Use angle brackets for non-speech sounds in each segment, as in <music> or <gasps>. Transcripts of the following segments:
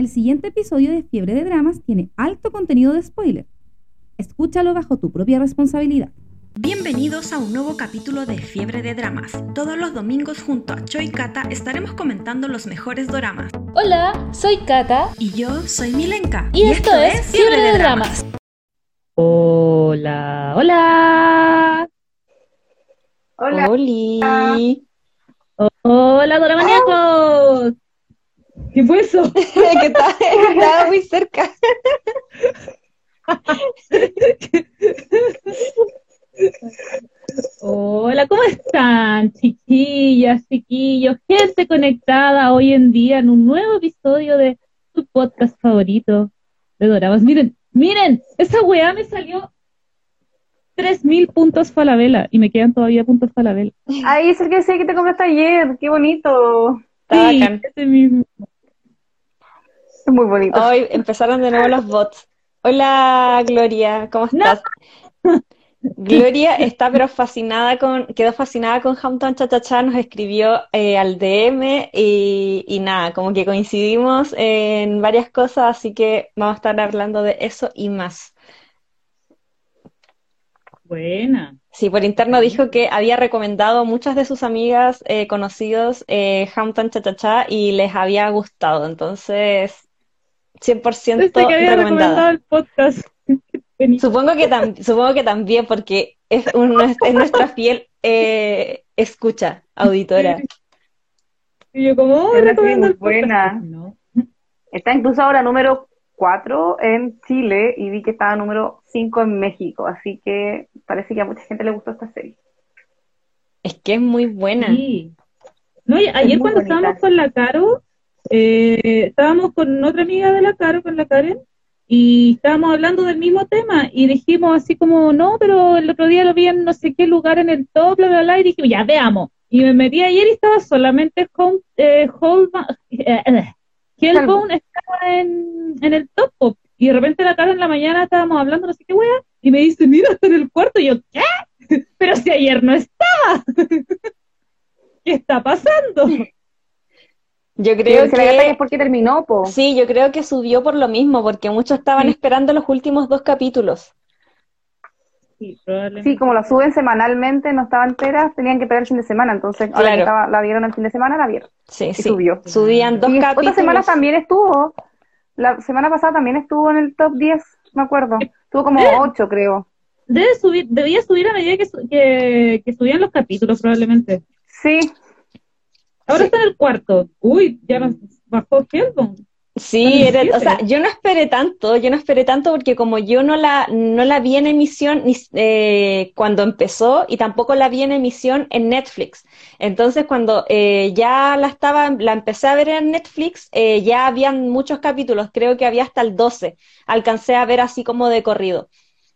El siguiente episodio de Fiebre de Dramas tiene alto contenido de spoiler. Escúchalo bajo tu propia responsabilidad. Bienvenidos a un nuevo capítulo de Fiebre de Dramas. Todos los domingos junto a Choi Kata estaremos comentando los mejores doramas. Hola, soy Kata. Y yo soy Milenka. Y, esto, es Fiebre de Dramas. Hola, hola. Hola. Oli. Hola, Doramaniacos. ¿Qué fue eso? <laughs> que estaba, estaba muy cerca. Hola, ¿cómo están, chiquillas, chiquillos? Gente conectada hoy en día en un nuevo episodio de su podcast favorito de Doramas. Miren, miren, esa weá me salió 3.000 puntos Falabella y me quedan todavía puntos Falabella. Ahí es el que sé que te compraste ayer, qué bonito. Sí, ese mismo. Muy bonito. Hoy empezaron de nuevo los bots. Hola Gloria, ¿cómo estás? <laughs> Gloria está pero fascinada con, quedó fascinada con Hampton Cha Cha Cha, nos escribió eh, al DM y, y nada, como que coincidimos en varias cosas, así que vamos a estar hablando de eso y más. Buena. Sí, por interno dijo que había recomendado a muchas de sus amigas eh, conocidos eh, Hampton Cha Cha Cha y les había gustado, entonces 100% Desde que había recomendado recomendada. el podcast. <laughs> Supongo que, tam- supongo que también, porque es, un- es nuestra fiel eh, escucha, auditora. Y yo como, oh, recomiendo el buena. No. Está incluso ahora número 4 en Chile y vi que estaba número 5 en México, así que parece que a mucha gente le gustó esta serie. Es que es muy buena. Sí. No, y ayer cuando bonita. estábamos con la Caro, eh, estábamos con otra amiga de la Caro, con la Karen, y estábamos hablando del mismo tema, y dijimos así como, no, pero el otro día lo vi en no sé qué lugar en el top, bla, bla, bla, y dijimos, ya veamos. Y me metí ayer y estaba solamente Home, eh, Holma- eh, eh, estaba en, en el top, y de repente la Caro en la mañana estábamos hablando no sé qué wea, y me dice, mira, está en el cuarto, y yo, ¿qué? <laughs> Pero si ayer no estaba. <laughs> ¿Qué está pasando? <laughs> Yo Creo que gata es que porque terminó, po. sí, yo creo que subió por lo mismo, porque muchos estaban Sí. esperando los últimos dos capítulos. Sí, probablemente. Sí, como la suben semanalmente, no estaba entera, tenían que esperar el fin de semana, entonces ahora Claro. que estaba- la vieron el fin de semana, la vieron. Sí, Y sí. subió. Subían dos Y otras capítulos. semanas también estuvo. La semana pasada también estuvo en el top 10, me acuerdo. Estuvo como 8, creo. Debe subir, debía subir a medida que, su- que, que subían los capítulos, probablemente. Sí, Ahora está en el cuarto. Uy, ya nos bajó Hellbound. Sí, era- o sea, yo no esperé tanto, yo no esperé tanto porque como yo no la, no la vi en emisión ni, eh, cuando empezó y tampoco la vi en emisión en Netflix. Entonces cuando eh, ya la estaba, la empecé a ver en Netflix, eh, ya habían muchos capítulos, creo que había hasta el 12, alcancé a ver así como de corrido.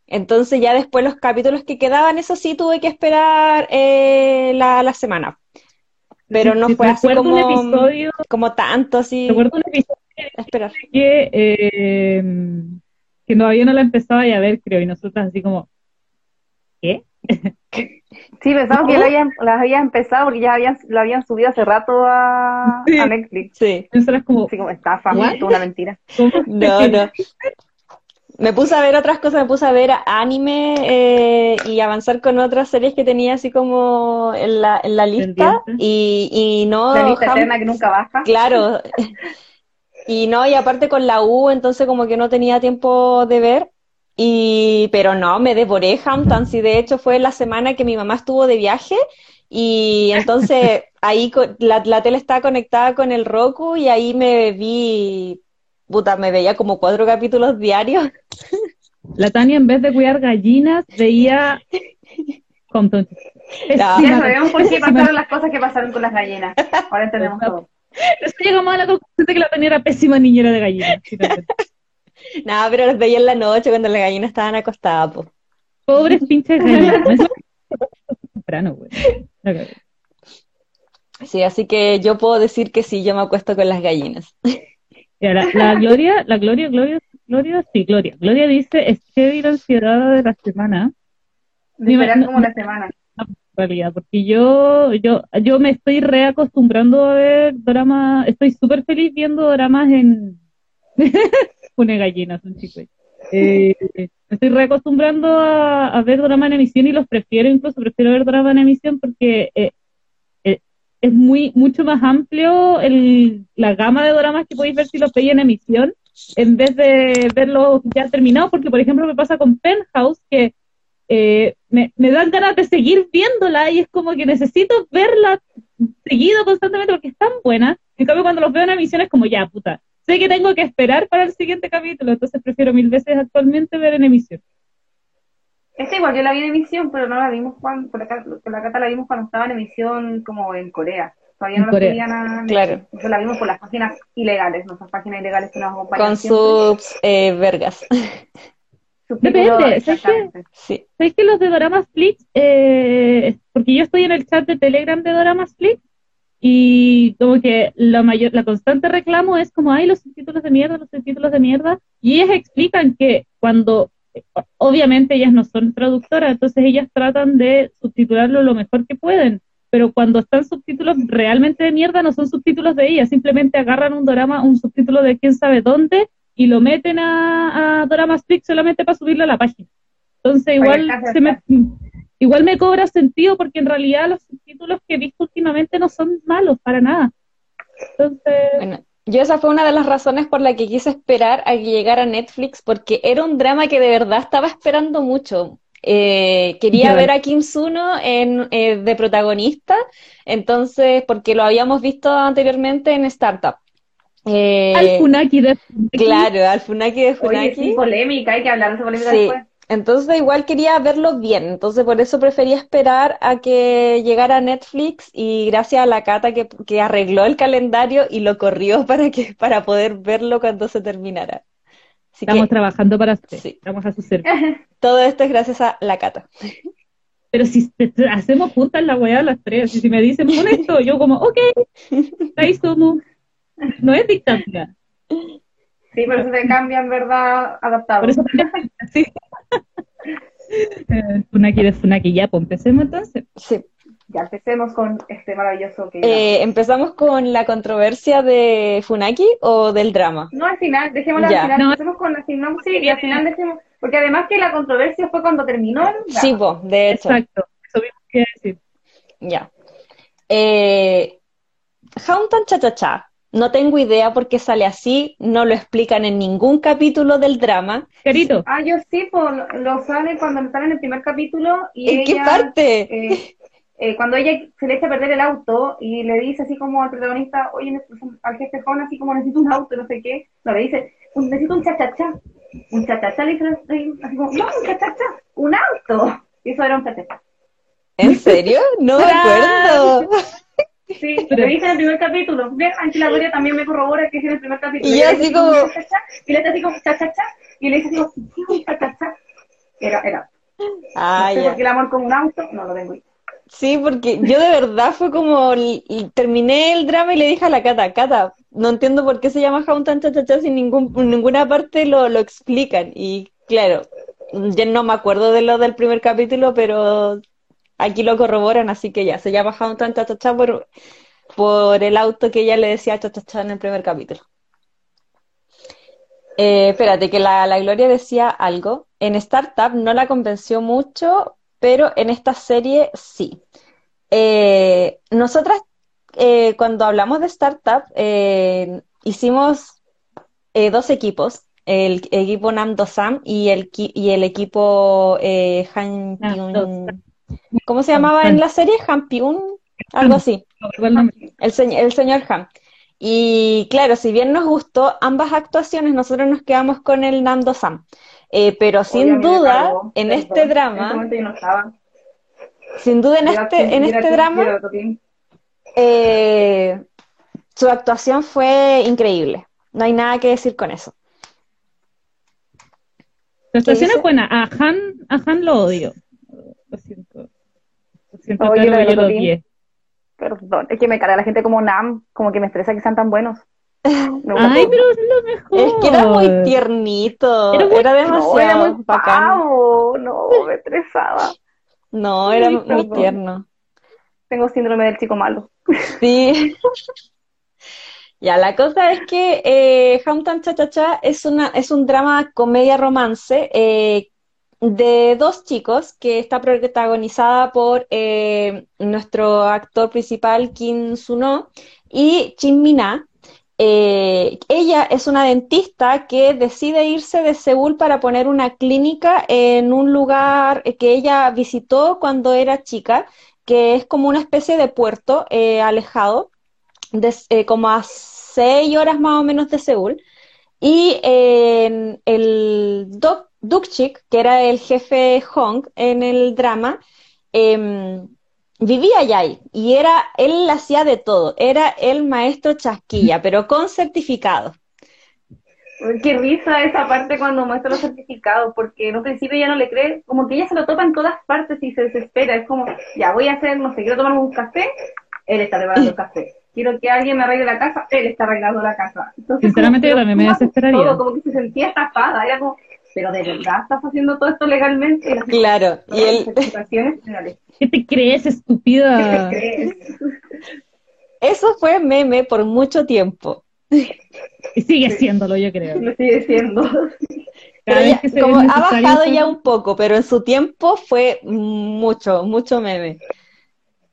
Entonces ya después los capítulos que quedaban, eso sí tuve que esperar la, la semana. Pero no Sí, fue así recuerdo un como, episodio, como tanto así recuerdo un episodio esperar. que, eh, que todavía no la empezaba a ver, creo, y nosotros así como, ¿qué? <laughs> sí, pensamos que la habían, las habían empezado porque ya habían, la habían subido hace rato a, Sí. a Netflix. Sí. Nosotras como, Así como estafa, ¿What? una mentira. <laughs> No, no. <laughs> Me puse a ver otras cosas, me puse a ver anime eh, y avanzar con otras series que tenía así como en la, en la lista. Y, y no, La lista Ham- eterna que nunca baja. claro. <laughs> Y no, y aparte con la U, entonces como que no tenía tiempo de ver. Y, pero no, me devoré Hamptons y de hecho fue la semana que mi mamá estuvo de viaje y entonces <laughs> ahí la, la tele estaba conectada con el Roku y ahí me vi, puta, me veía como cuatro capítulos diarios. <laughs> La Tania en vez de cuidar gallinas veía Compton. No. Ya sabemos por qué pasaron las cosas que pasaron con las gallinas. Ahora entendemos todo. Llegamos a la conclusión de que la Tania era pésima niñera de gallinas. <laughs> Nada, pero los veía en la noche cuando las gallinas estaban acostadas, po. Pobres <laughs> pinches gallinas. Temprano, güey. Sí, así que yo puedo decir que sí, yo me acuesto con las gallinas. La, la Gloria, la Gloria, Gloria, Gloria, sí, Gloria. Gloria dice, es que la ansiedad de la semana, De no- como una semana. en realidad, porque yo, yo, yo me estoy reacostumbrando a ver dramas, estoy súper feliz viendo dramas en, <laughs> Una gallina, son chicos. Eh, me estoy reacostumbrando a, a ver drama en emisión y los prefiero, incluso prefiero ver drama en emisión porque eh, es muy mucho más amplio el, la gama de dramas que podéis ver si los veis en emisión en vez de verlos ya terminados, porque por ejemplo me pasa con Penthouse que eh, me, me dan ganas de seguir viéndola y es como que necesito verla seguido constantemente porque es tan buena. En cambio, cuando los veo en emisión es como, ya, puta, sé que tengo que esperar para el siguiente capítulo, entonces prefiero mil veces actualmente ver en emisión. Esta igual yo la vi en emisión, pero no la vimos cuando, con la, Ca- con la Cata la vimos cuando estaba en emisión como en Corea. Todavía no la Corea. subían a... Claro. Entonces la vimos por las páginas ilegales, nuestras páginas ilegales que nos acompañan Con siempre. sus eh, vergas. <laughs> Depende, ¿sabes qué? exactamente. Sí. ¿Sabéis que los de Doramas Flix, eh, porque yo estoy en el chat de Telegram de Doramas Flix, y como que la mayor, la constante reclamo es como, ay, los subtítulos de mierda, los subtítulos de mierda, y ellas explican que cuando, obviamente ellas no son traductoras, entonces ellas tratan de subtitularlo lo mejor que pueden, pero cuando están subtítulos realmente de mierda no son subtítulos de ellas, simplemente agarran un drama, un subtítulo de quién sabe dónde, y lo meten a, a Doramas Flix solamente para subirlo a la página. Entonces igual se me, igual me cobra sentido porque en realidad los subtítulos que he visto últimamente no son malos para nada. Entonces, Bueno, yo esa fue una de las razones por la que quise esperar a que llegara a Netflix, porque era un drama que de verdad estaba esperando mucho. Eh, quería ver a Kim Suno en, eh, de protagonista, entonces, porque lo habíamos visto anteriormente en Startup. Eh, al Funaki de Funaki, claro, al Funaki de Oye, Funaki. sí, polémica, hay que hablar de esa polémica Sí, después. Entonces igual quería verlo bien, entonces por eso prefería esperar a que llegara Netflix y gracias a la Cata que, que arregló el calendario y lo corrió <laughs> para que, para poder verlo cuando se terminara. Así estamos que trabajando para usted, Sí. estamos a su servicio. <laughs> todo esto es gracias a la Cata. Pero si te- te- hacemos juntas la weá las tres, y si me dicen pon esto, <laughs> yo como, ok, ahí somos. No es dictadura. Sí, por eso se cambia en verdad adaptado. Por eso sí. Funaki de Funaki, ya, pues empecemos entonces. Sí. Ya empecemos con este maravilloso que Eh, ¿empezamos con la controversia de Funaki o del drama? No, al final, dejémoslo Ya. al final, No. empecemos con la sinopsis y al final dejemos, porque además que la controversia fue cuando terminó el drama. Sí, po, de hecho. Exacto, eso mismo quería decir. Ya. Eh, Hauntan Cha Cha Cha. No tengo idea por qué sale así, no lo explican en ningún capítulo del drama. Carito, Ah, yo sí, pues lo, sale cuando sale en el primer capítulo y ¿En qué ella, parte? eh, eh, cuando ella se le echa a perder el auto y le dice así como al protagonista, oye, al jefe así como necesito un auto, no sé qué, no, le dice, "Un- necesito un cha-cha-cha. Un cha-cha-cha, le dice así como, no, un cha-cha-cha, un auto. Y eso era un cha-cha-cha. ¿En serio? No me acuerdo. Sí, lo dice en el primer capítulo. Ve, aquí la Gloria también me corrobora que es en el primer capítulo. Y Y yo así como- Y le dice así como cha-cha-cha. Y le dice así como, "Sí, un cha-cha-cha. Era, era. Ah, no sé ya. por qué el amor con un auto, no lo tengo. idea. Sí, porque yo de verdad fue como terminé el drama y le dije a la Cata, Cata, no entiendo por qué se llama Hauntan Cha Cha Cha si ningún, ninguna parte lo, lo explican. Y claro, ya no me acuerdo de lo del primer capítulo, pero aquí lo corroboran, así que ya, se llama Hauntan Cha Cha Cha por, por el auto que ella le decía Cha Cha Cha en el primer capítulo. Eh, espérate, que la, la Gloria decía algo. En Startup no la convenció mucho, pero en esta serie sí. Eh, nosotras, eh, cuando hablamos de Startup, eh, hicimos eh, dos equipos, el equipo Namdo Sam y el, y el equipo Han Pyun- ¿Cómo se llamaba en la serie? Han Pyun, algo así. el nombre. El, señ- el señor Han. Y claro, si bien nos gustó ambas actuaciones, nosotros nos quedamos con el Nando Sam. Eh, pero a sin duda, cargó, en este ese drama, no sin duda en este, en este drama, eh, su actuación fue increíble. No hay nada que decir con eso. La actuación es buena. A Han, a Han lo odio. Lo siento. Oye, lo. Perdón, es que me carga la gente como Nam, como que me estresa que sean tan buenos. <laughs> Ay, pero es lo mejor. Es que era muy tiernito, Era muy- era No, demasiado era muy bacán. pavo, no, me estresaba. No, era muy perdón. tierno. Tengo síndrome del chico malo. Sí. <laughs> Ya, la cosa es que eh, Hometown Cha Cha Cha es, una, es un drama comedia romance eh, de dos chicos que está protagonizada por eh, nuestro actor principal Kim Suno y Chin Mina. Eh, ella es una dentista que decide irse de Seúl para poner una clínica en un lugar que ella visitó cuando era chica, que es como una especie de puerto eh, alejado, eh, como a seis horas más o menos de Seúl. Y el doc Dukchik, que era el jefe Hong en el drama, em, vivía allá ahí y era, él hacía de todo, era el maestro chasquilla, pero con certificado. Qué risa esa parte cuando muestra los certificados, porque en un principio ya no le cree, como que ella se lo topa en todas partes y se desespera. Es como, ya voy a hacer, no sé, quiero tomarme un café, él está preparando el café. Quiero que alguien me arregle la casa, él está arreglando la casa. Sinceramente yo también me desesperaría. Todo, como que se sentía estafada, era como, pero de verdad estás haciendo todo esto legalmente. Claro, y él... ¿Qué te crees, estúpida? ¿Qué te crees? Eso fue meme por mucho tiempo. Y sigue siéndolo, yo creo. Lo sigue siendo. como ha bajado ya un poco, pero en su tiempo fue mucho, mucho meme.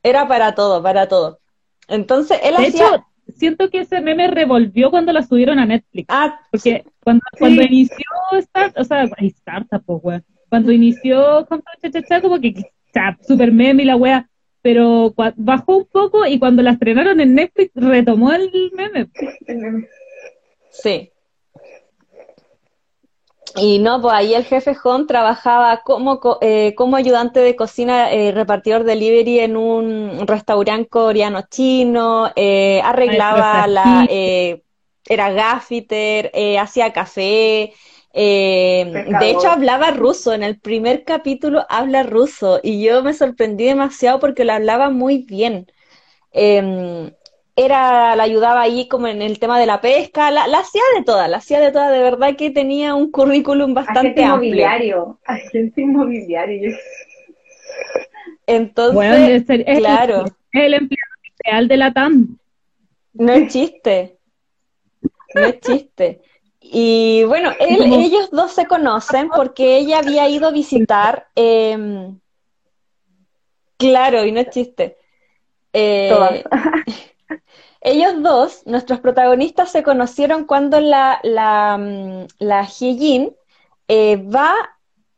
Era para todo, para todo. Entonces, él hacía siento que ese meme revolvió cuando la subieron a Netflix. Ah, porque cuando, cuando inició Start, o sea, Startup, pues, Cuando inició como que super meme y la wea, pero bajó un poco y cuando la estrenaron en Netflix retomó el meme. Sí. Y no, pues ahí el jefe Hon trabajaba como, eh, como ayudante de cocina, eh, repartidor delivery en un restaurante coreano chino, eh, arreglaba la, eh, era gaffiter, eh, hacía café, de hecho hablaba ruso, en el primer capítulo habla ruso y yo me sorprendí demasiado porque lo hablaba muy bien. Em, era, la ayudaba ahí como en el tema de la pesca, la, hacía de todas, la hacía de todas, de verdad que tenía un currículum bastante agente amplio. Inmobiliario, agente inmobiliario. Entonces, claro. el empleado real de la TAM. No es chiste. No es chiste. Y bueno, <laughs> ellos dos se conocen porque ella había ido a visitar. Em, claro, y no es chiste. Eh, <laughs> ellos dos, nuestros protagonistas, se conocieron cuando la, la, mm, la eh, va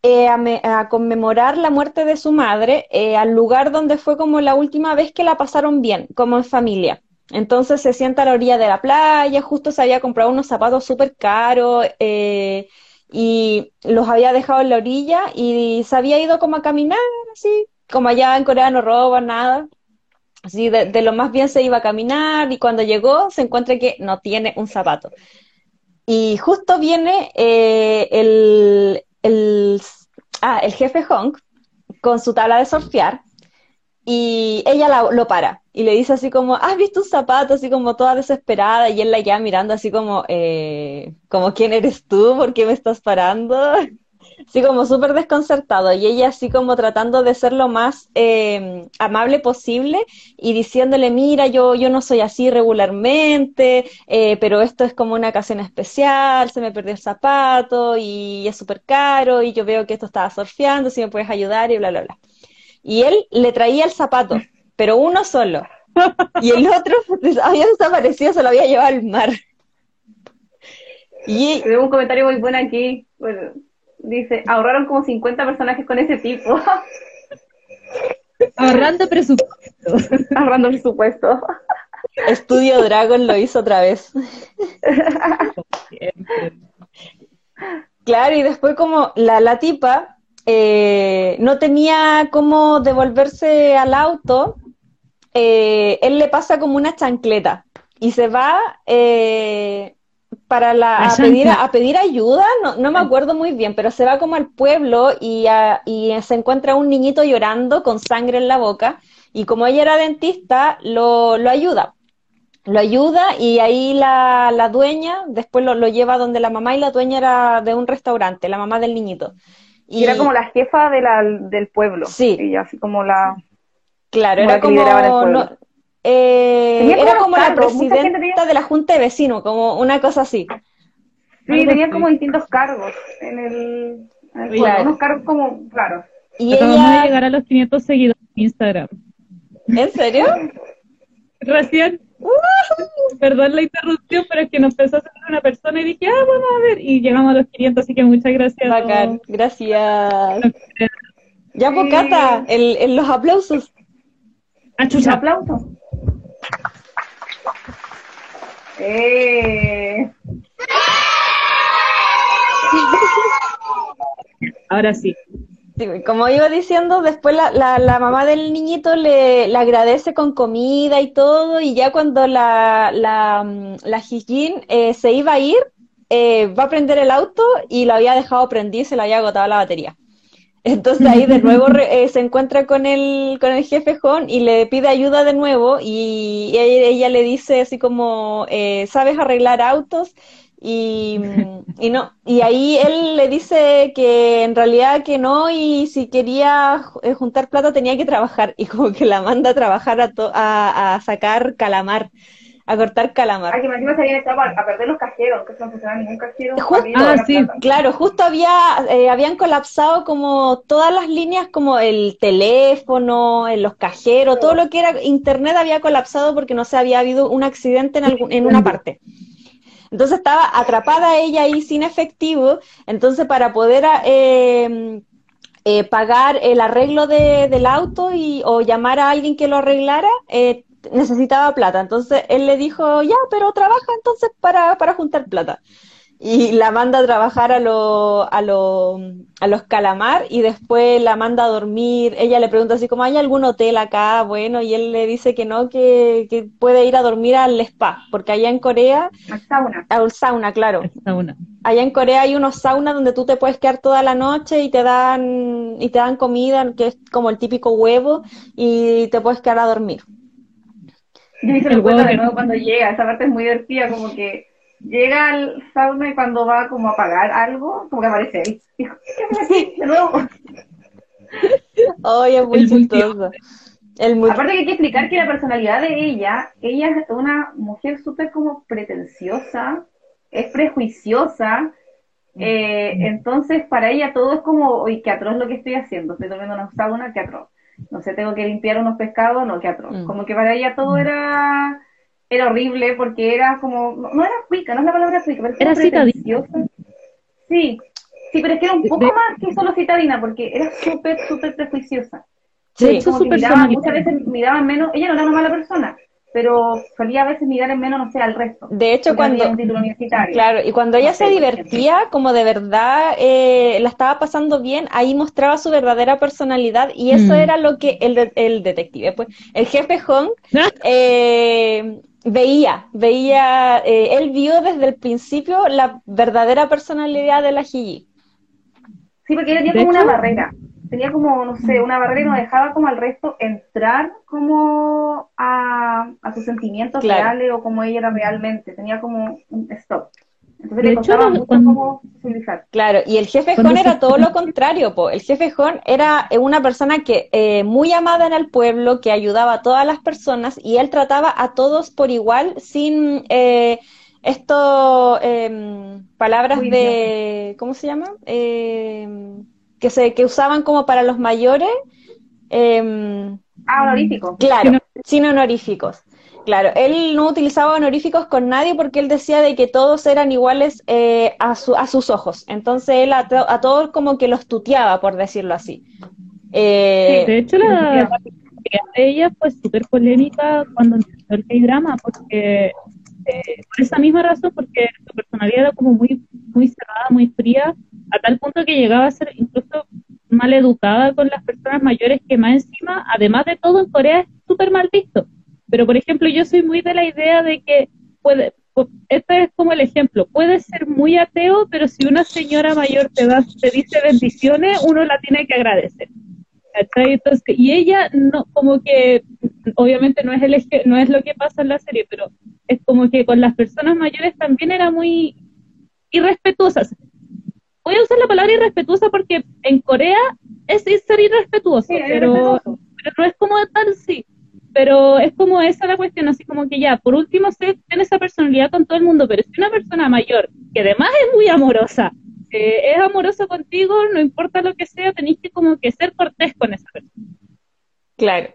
eh, a, conmemorar la muerte de su madre eh, al lugar donde fue como la última vez que la pasaron bien, como en familia. Entonces se sienta a la orilla de la playa, justo se había comprado unos zapatos súper caros y los había dejado en la orilla y se había ido como a caminar, así, como allá en Corea no roban nada, Así de, lo más bien se iba a caminar y cuando llegó se encuentra que no tiene un zapato. Y justo viene eh, el, el, ah, el jefe Honk con su tabla de surfear y ella lo para y le dice así como, ¿has visto un zapato? Así como toda desesperada y él la queda mirando así como, eh, como, ¿quién eres tú? ¿Por qué me estás parando? <laughs> Sí, como súper desconcertado y ella así como tratando de ser lo más eh, amable posible y diciéndole, mira, yo, yo no soy así regularmente, eh, pero esto es como una ocasión especial, se me perdió el zapato y es súper caro y yo veo que esto estaba surfeando, si me puedes ayudar y bla, bla, bla. Y él le traía el zapato, pero uno solo. Y el otro <laughs> había desaparecido, se lo había llevado al mar. Y <laughs> Veo un comentario muy bueno aquí. Bueno, Dice, ahorraron como 50 personajes con ese tipo. <laughs> Ahorrando presupuesto. Ahorrando presupuesto. Estudio Dragon lo hizo otra vez. claro, y después como la, la tipa eh, no tenía cómo devolverse al auto, eh, él le pasa como una chancleta y se va eh, para la, a, pedir, a pedir ayuda, no, no, me acuerdo muy bien, pero se va como al pueblo y, y se encuentra un niñito llorando con sangre en la boca y como ella era dentista, lo, lo ayuda. Lo ayuda y ahí la, la dueña después lo, lo, lleva donde la mamá y la dueña era de un restaurante, la mamá del niñito. Y, era como la jefa de la, del pueblo. Sí. Y así como la... Claro, era como... eh, Tenía como era como la cargos, gente presidenta tenía- de la junta de vecinos, como una cosa así. Sí, Algo tenía así. como distintos cargos en el, en el claro. unos cargos como raros. Y Acabamos de ella, llegar a los 500 seguidores en Instagram. ¿en serio? <laughs> Recién. Perdón la interrupción, pero es que nos empezó a salir una persona y dije, ah, vamos a ver. Y llegamos a los 500, así que muchas gracias. Bacán, gracias. Ya, Sí. pues, el, el- los aplausos. Ah, Un chucha. aplauso. Eh, Ahora sí. Como iba diciendo, después la, la, la mamá del niñito le, le agradece con comida y todo, y ya cuando la, la, mm, la Hijin, eh, se iba a ir, eh, va a prender el auto y lo había dejado prendido y se le había agotado la batería. Entonces ahí de nuevo eh, se encuentra con el, con el jefe y le pide ayuda de nuevo y ella le dice así como, eh, ¿sabes arreglar autos? Y, y no, y ahí él le dice que en realidad que no y si quería eh, juntar plata tenía que trabajar <laughs> y como que la manda a trabajar a, to- a, a sacar calamar, a cortar calamar. ay, que encima se habían a, perder los cajeros, que no funcionaba ningún cajero. A Ah, sacar sí. plata. Claro, justo había, eh, habían colapsado como todas las líneas, como el teléfono, en los cajeros, todo lo que era internet había colapsado porque no sé, había habido un accidente en, algún- en una parte. Entonces estaba atrapada ella ahí sin efectivo, entonces para poder eh, eh, pagar el arreglo de- del auto y, o llamar a alguien que lo arreglara, eh, necesitaba plata. Entonces él le dijo, ya, pero trabaja entonces para, para juntar plata. Y la manda a trabajar a, lo- a, lo- a los calamar y después la manda a dormir. Ella le pregunta así como, ¿hay algún hotel acá? Bueno, y él le dice que no, que, que puede ir a dormir al spa, porque allá en Corea, Al sauna. al sauna, claro. Allá en Corea hay unos saunas donde tú te puedes quedar toda la noche y te dan, y te dan comida, que es como el típico huevo, y te puedes quedar a dormir. Yo hice El el cuento huevo de nuevo cuando llega, esa parte es muy divertida, como que llega al sauna y cuando va como a pagar algo, como que aparece él. Dijo, ¿qué? De nuevo. Ay, es muy El chistoso. El Aparte que hay que explicar que la personalidad de ella, ella es una mujer súper como pretenciosa, es prejuiciosa, eh, entonces para ella todo es como, oye, qué atroz lo que estoy haciendo, estoy tomando una sauna, qué atroz. No sé, tengo que limpiar unos pescados, no, qué atroz. Mm. Como que para ella todo era, era horrible porque era como, no, no era cuica, no es la palabra cuica, pero Era citadina. Sí, sí, pero es que era un poco De- más que solo citadina, porque era súper, súper prejuiciosa. Sí. hecho, miraba, muchas veces miraba en menos, ella no era una mala persona, pero solía a veces mirar en menos, no sé, al resto. De hecho, Porque cuando, un título universitario. Claro, y cuando ella No sé, se divertía, como de verdad eh, la estaba pasando bien, ahí mostraba su verdadera personalidad y eso Mm. era lo que el, de- el detective, pues, el jefe Hong <laughs> eh, veía, veía, eh, él vio desde el principio la verdadera personalidad de la Gigi. Sí, porque ella tenía como una barrera. Tenía como, no sé, una barrera y no dejaba como al resto entrar como a, a sus sentimientos Claro. reales o como ella era realmente. Tenía como un stop. Entonces De le costaba mucho socializar. Claro, y el jefe se- era todo lo contrario, po. El jefe Jon era eh, una persona que eh, muy amada en el pueblo, que ayudaba a todas las personas y él trataba a todos por igual, sin eh, esto em, palabras de, ¿cómo se llama? Em, que se que usaban como para los mayores. em, Ah, honorífico. Claro, Sin sin honoríficos. Claro, él no utilizaba honoríficos con nadie porque él decía de que todos eran iguales eh, a, su- a sus ojos. Entonces él a, to- a todos como que los tuteaba, por decirlo así. Eh, De hecho, la de ella fue súper polémica cuando empezó el K-drama, porque eh, por esa misma razón, porque su personalidad era como muy, muy cerrada, muy fría, a tal punto que llegaba a ser incluso mal educada con las personas mayores, que más encima, además de todo, en Corea es súper mal visto. Pero, por ejemplo, yo soy muy de la idea de que puede, este es como el ejemplo, puede ser muy ateo, pero si una señora mayor te, da, te dice bendiciones, uno la tiene que agradecer. y ella no, como que, obviamente no es el no es lo que pasa en la serie, pero es como que con las personas mayores también era muy irrespetuosa. Voy a usar la palabra irrespetuosa porque en Corea es, ser irrespetuoso, Sí, pero, pero no es como tal, sí. Pero es como esa la cuestión, así como que ya, por último, se tiene esa personalidad con todo el mundo, pero si una persona mayor, que además es muy amorosa, es amoroso contigo, no importa lo que sea, tenéis que como que ser cortés con esa persona. Claro.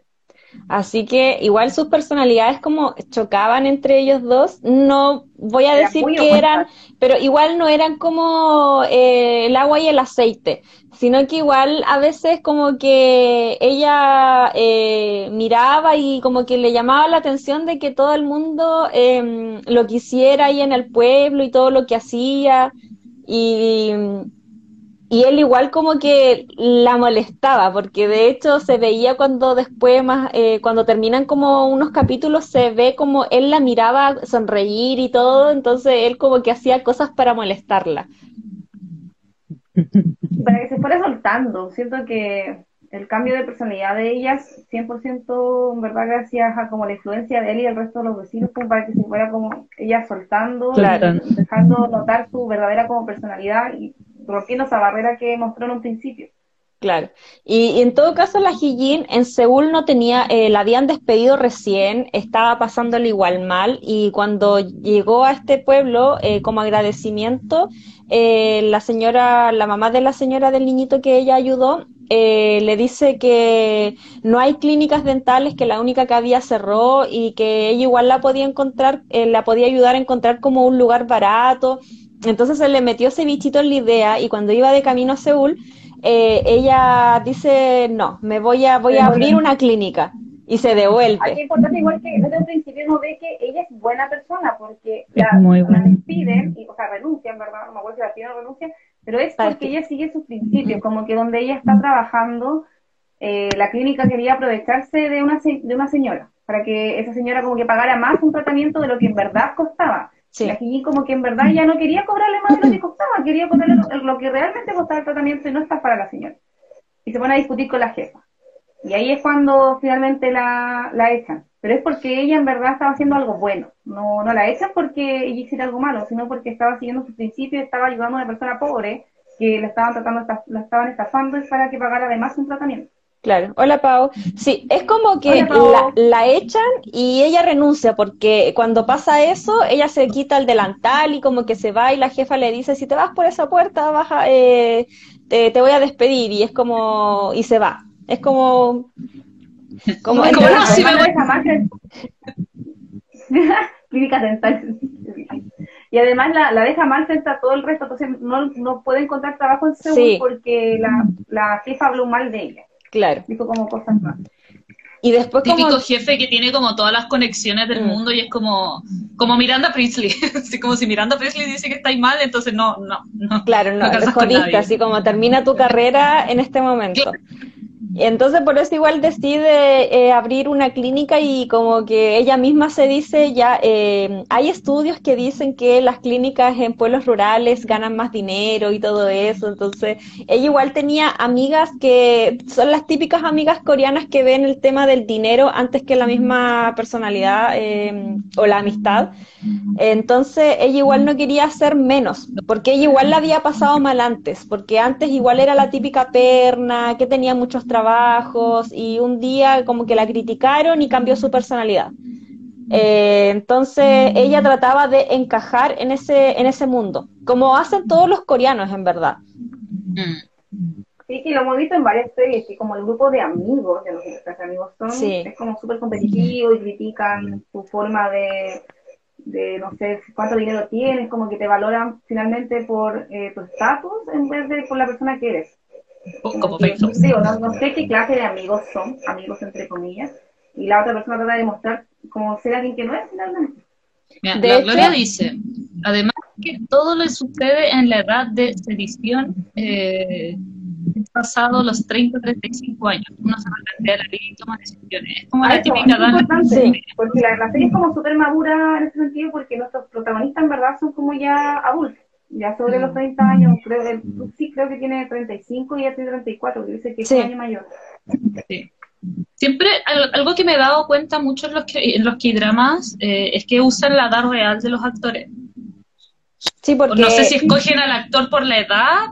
Así que igual sus personalidades como chocaban entre ellos dos. No voy a decir que eran, pero igual no eran como eh, el agua y el aceite, sino que igual a veces como que ella eh, miraba y como que le llamaba la atención de que todo el mundo em, lo quisiera ahí en el pueblo y todo lo que hacía. Y, y él igual como que la molestaba, porque de hecho se veía cuando después, más eh, cuando terminan como unos capítulos, se ve como él la miraba sonreír y todo, entonces él como que hacía cosas para molestarla. Para que se fuera soltando, siento que el cambio de personalidad de ellas, 100% en verdad gracias a como la influencia de él y el resto de los vecinos, como para que se fuera como ella soltando, dejando notar su verdadera como personalidad y rompiendo esa barrera que mostró en un principio. Claro. Y, en todo caso, la Hijin en Seúl no tenía, eh, la habían despedido recién, estaba pasándole igual mal, y cuando llegó a este pueblo, eh, como agradecimiento, eh, la señora, la mamá de la señora del niñito que ella ayudó, le dice que no hay clínicas dentales, que la única que había cerró y que ella igual la podía encontrar, la podía ayudar a encontrar como un lugar barato entonces se le metió ese bichito en la idea y cuando iba de camino a Seúl, eh, ella dice, no, me voy a, voy a abrir una clínica y se devuelve. Aquí es importante igual que desde el principio no ve que ella es buena persona porque la, la despiden, y, o sea, renuncian, ¿verdad? No me acuerdo si la piden o renuncia, pero es porque ella sigue sus principios, como que donde ella está trabajando, eh, la clínica quería aprovecharse de una, de una señora, para que esa señora como que pagara más un tratamiento de lo que en verdad costaba. Sí. La como que en verdad ya no quería cobrarle más de lo que <clears throat> costaba, quería cobrarle lo, que realmente costaba el tratamiento y no está para la señora. Y se pone a discutir con la jefa. Y ahí es cuando finalmente la, la echan. Pero es porque ella en verdad estaba haciendo algo bueno. No, no la echan porque ella hiciera algo malo, sino porque estaba siguiendo sus principios, estaba ayudando a una persona pobre que la estaban tratando, la estaban estafando para que pagara además un tratamiento. Claro, hola Pau. Sí, es como que la, echan y ella renuncia porque cuando pasa eso, ella se quita el delantal y como que se va y la jefa le dice, si te vas por esa puerta, baja, eh, te, voy a despedir y es como, y se va. Es como... Como, como no, si me voy <laughs> Clínica dental. Y además la, la deja mal está todo el resto, entonces no, no puede encontrar trabajo en Seúl porque la, la jefa habló mal de ella. Claro. Dijo como cosas más. Y después Típico jefe que tiene como todas las conexiones del mm. mundo y es como, como Miranda Priestley. <laughs> así como si Miranda Priestley dice que estáis mal, entonces no, no, no. Claro, no, no así como termina tu carrera en este momento. Entonces por eso igual decide eh, abrir una clínica y como que ella misma se dice ya, eh, hay estudios que dicen que las clínicas en pueblos rurales ganan más dinero y todo eso, entonces ella igual tenía amigas que son las típicas amigas coreanas que ven el tema del dinero antes que la misma personalidad eh, o la amistad, entonces ella igual no quería hacer menos, porque ella igual la había pasado mal antes, porque antes igual era la típica perna, que tenía muchos trabajos, trabajos y un día como que la criticaron y cambió su personalidad. Eh, entonces ella trataba de encajar en ese, en ese mundo, como hacen todos los coreanos en verdad. Sí, sí, lo hemos visto en varias series, y como el grupo de amigos, de los que amigos son, es como súper competitivo y critican tu forma de, de, no sé, cuánto dinero tienes, como que te valoran finalmente por eh, tu estatus en vez de por la persona que eres. Como Facebook. no, sé qué clase de amigos son, amigos entre comillas, y la otra persona trata de demostrar como ser alguien que no es finalmente. la Gloria dice, además que todo le sucede en la edad de sedición, eh, pasado los 30, 35 años. Uno se plantea la vida y toma decisiones. Es como la típica edad. Porque la, la serie es como súper madura en ese sentido, porque nuestros protagonistas en verdad son como ya adultos ya sobre los 30 mm. años, creo, sí creo que tiene 35 y ya tiene 34, que dice que es un año mayor. Sí. Siempre algo que me he dado cuenta mucho en los que en los dramas eh, es que usan la edad real de los actores. Sí, porque... No sé si escogen al actor por la edad,